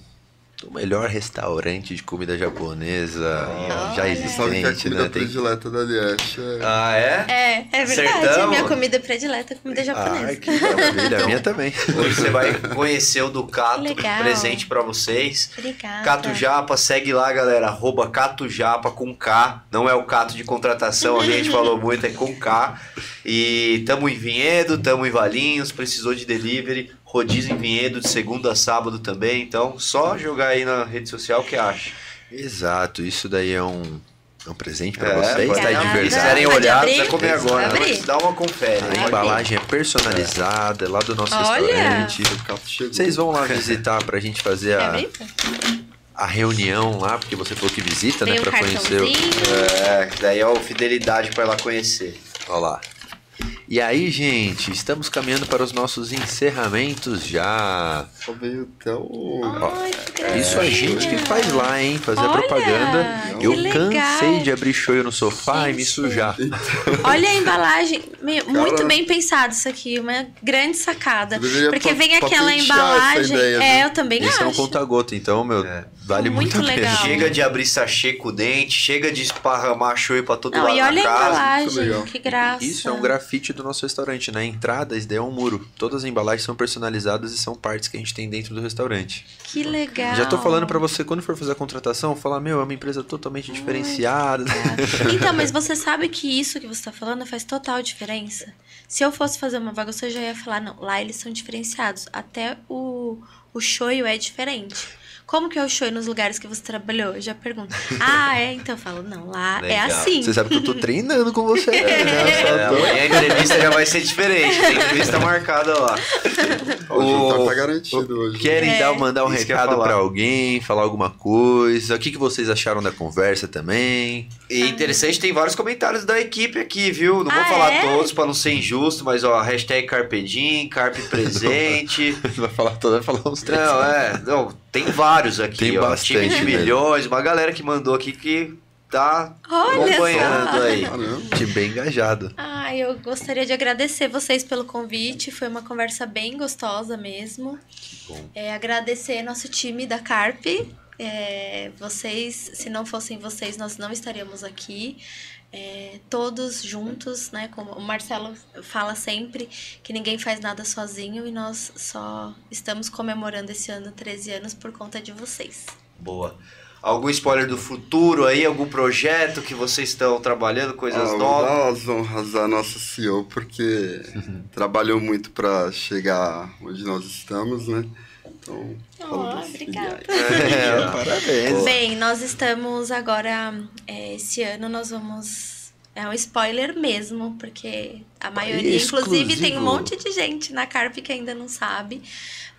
do melhor restaurante de comida japonesa já Olha. Sabe que a existente, comida né? Tem... predileta da Liette é... Ah, é? É, é verdade. Sertão? Minha comida predileta é comida japonesa. Ai, que maravilha. A minha também. Hoje você vai [laughs] conhecer o Ducato, Legal. presente pra vocês. Obrigada. Cato Japa, segue lá, galera. Arroba Cato Japa com K. Não é o Cato de contratação, a gente falou muito, é com K. E tamo em Vinhedo, tamo em Valinhos, precisou de delivery. Rodízio em Vinhedo de segunda a sábado também. Então, só jogar aí na rede social que acha. Exato, isso daí é um, é um presente pra É, vocês, pode tá de. Se verdade. quiserem olhar, abrir? precisa comer agora, dá uma confere. A né? embalagem é personalizada, é lá do nosso Olha! restaurante. Vocês vão lá [laughs] visitar pra gente fazer a, a reunião lá, porque você falou que visita, Tem né? um Pra conhecer o. É, daí é o fidelidade pra ela conhecer. Olha lá. E aí, gente, estamos caminhando para os nossos encerramentos já. Só veio até o... Ai. Isso a gente que faz lá, hein? Fazer a Olha, propaganda. Eu legal. cansei de abrir shoyu no sofá e me Gente. sujar. [laughs] Olha a embalagem. Meu, muito Cara, bem pensado isso aqui. Uma grande sacada. Porque vem aquela embalagem. ideia, é, viu? eu também Esse é um acho. conta-gota, então, meu, É. vale Muito muito, a pena. legal. Chega de abrir sachê com o dente, chega de esparramar shoyu pra todo Não, lado e olha na a casa. Embalagem. Que graça. Isso é um grafite do nosso restaurante. Na entrada, isso daí é um muro. Todas as embalagens são personalizadas e são partes que a gente tem dentro do restaurante. Que legal. Já tô falando pra você, quando for fazer a contratação, falar, meu, é uma empresa totalmente diferenciada. [laughs] Então, mas você sabe que isso que você tá falando faz total diferença? Se eu fosse fazer uma vaga, você já ia falar, não, lá eles são diferenciados. Até o, o shoyu é diferente. Como que é o show nos lugares que você trabalhou? Eu já pergunto. [laughs] Ah, é? Então eu falo, não, lá é Legal. assim. Você sabe que eu tô treinando com você, né? [laughs] É, tô- amanhã a entrevista já vai ser diferente. Tem entrevista marcada lá. O jantar O- tá garantido hoje. Querem É. dar, mandar um Isso recado pra alguém, falar alguma coisa? O que, que vocês acharam da conversa também? E interessante, tem vários comentários da equipe aqui, viu? Não vou Ah, falar é? todos pra não ser injusto, mas ó, hashtag Carpedim, Carpe [laughs] presente. Vai falar toda, vai falar uns três. não, é, não, tem vários aqui, Tem ó. bastante, Time de milhões, uma galera que mandou aqui que tá Olha acompanhando só. aí. Time bem engajado. Ah, eu gostaria de agradecer vocês pelo convite. Foi uma conversa bem gostosa mesmo. bom. É, agradecer nosso time da Carp. É, vocês, se não fossem vocês, nós não estaríamos aqui. É, todos juntos, né? Como o Marcelo fala sempre que ninguém faz nada sozinho e nós só estamos comemorando esse ano 13 anos por conta de vocês. Boa. Algum spoiler do futuro aí? Algum projeto que vocês estão trabalhando, coisas Ah, vou novas? dar as honras à nossa CEO, porque [laughs] trabalhou muito para chegar onde nós estamos, né? Então, Oh, obrigada. [laughs] É, parabéns. Bem, nós estamos agora. é, esse ano nós vamos. É um spoiler mesmo, porque a maioria, inclusive, tem um exclusivo. monte de gente na Carp que ainda não sabe.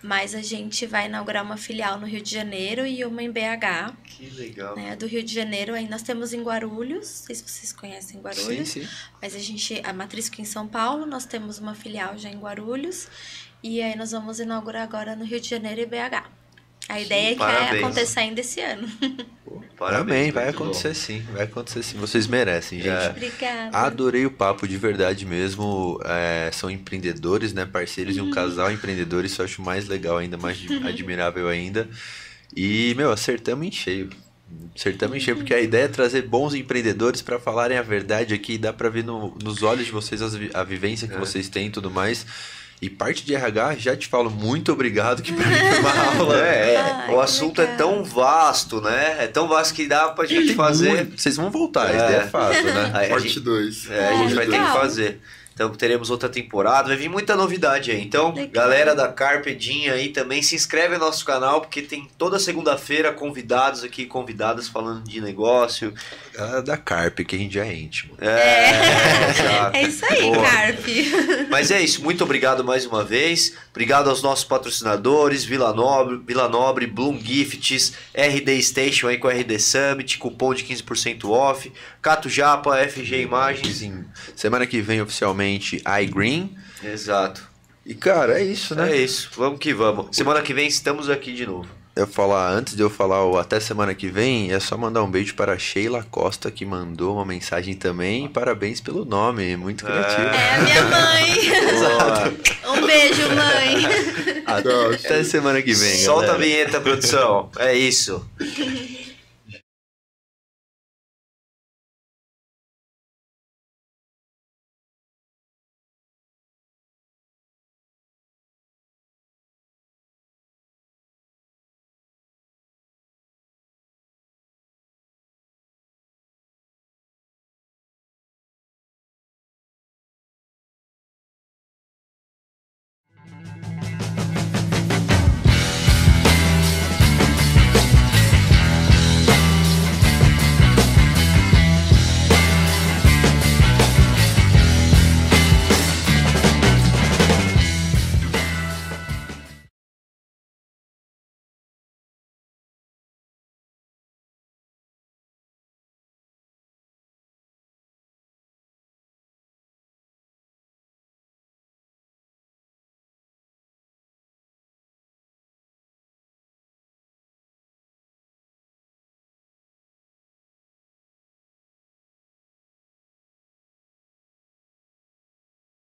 Mas a gente vai inaugurar uma filial no Rio de Janeiro e uma em BH. Que legal. Né? Do Rio de Janeiro aí nós temos em Guarulhos. Não sei se vocês conhecem Guarulhos. Sim, sim. Mas a gente, a matriz aqui em São Paulo, nós temos uma filial já em Guarulhos. E aí nós vamos inaugurar agora no Rio de Janeiro e BH. A ideia é que parabéns. vai acontecer ainda esse ano. Parabéns, vai acontecer sim. Vai acontecer sim. Vocês merecem, gente. É. Obrigada. Adorei o papo de verdade mesmo. É, são empreendedores, né? Parceiros e um casal empreendedor. Isso eu acho mais legal ainda, mais de- admirável ainda. E, meu, acertamos em cheio. Acertamos em cheio, porque a ideia é trazer bons empreendedores para falarem a verdade aqui. Dá para ver no- nos olhos de vocês as a vivência que É. vocês têm e tudo mais. E parte de RH, já te falo muito obrigado, que pra mim foi uma [laughs] aula. É, é. Ai, o assunto é tão vasto, né? É tão vasto que dá pra gente Tem fazer. muito- Vocês vão voltar, É. é fácil, né? Aí a Parte gente, 2. é, a gente vai ter que fazer. Então teremos outra temporada, vai vir muita novidade aí. Então, Legal. galera da Carpedinha aí também se inscreve no nosso canal, porque tem toda segunda-feira convidados aqui, convidadas falando de negócio. Galera da Carpe, que a gente já é íntimo. É, exato. [laughs] É isso aí, Boa. Carp. Mas é isso, muito obrigado mais uma vez. Obrigado aos nossos patrocinadores, Vila Nobre, Vila Nobre, Bloom Gifts, RD Station aí com RD Summit, cupom de 15% off, Cato Japa, FG Imagens. Semana que vem, oficialmente, iGreen. Exato. E, cara, é isso, né? É isso, vamos que vamos. Semana que vem estamos aqui de novo. Eu falar, antes de eu falar o até semana que vem, é só mandar um beijo para a Sheila Costa, que mandou uma mensagem também. Parabéns pelo nome, muito criativo. É a minha mãe. [laughs] Boa. Um beijo, mãe. Até semana que vem, Solta galera. a vinheta, produção. É isso. [laughs]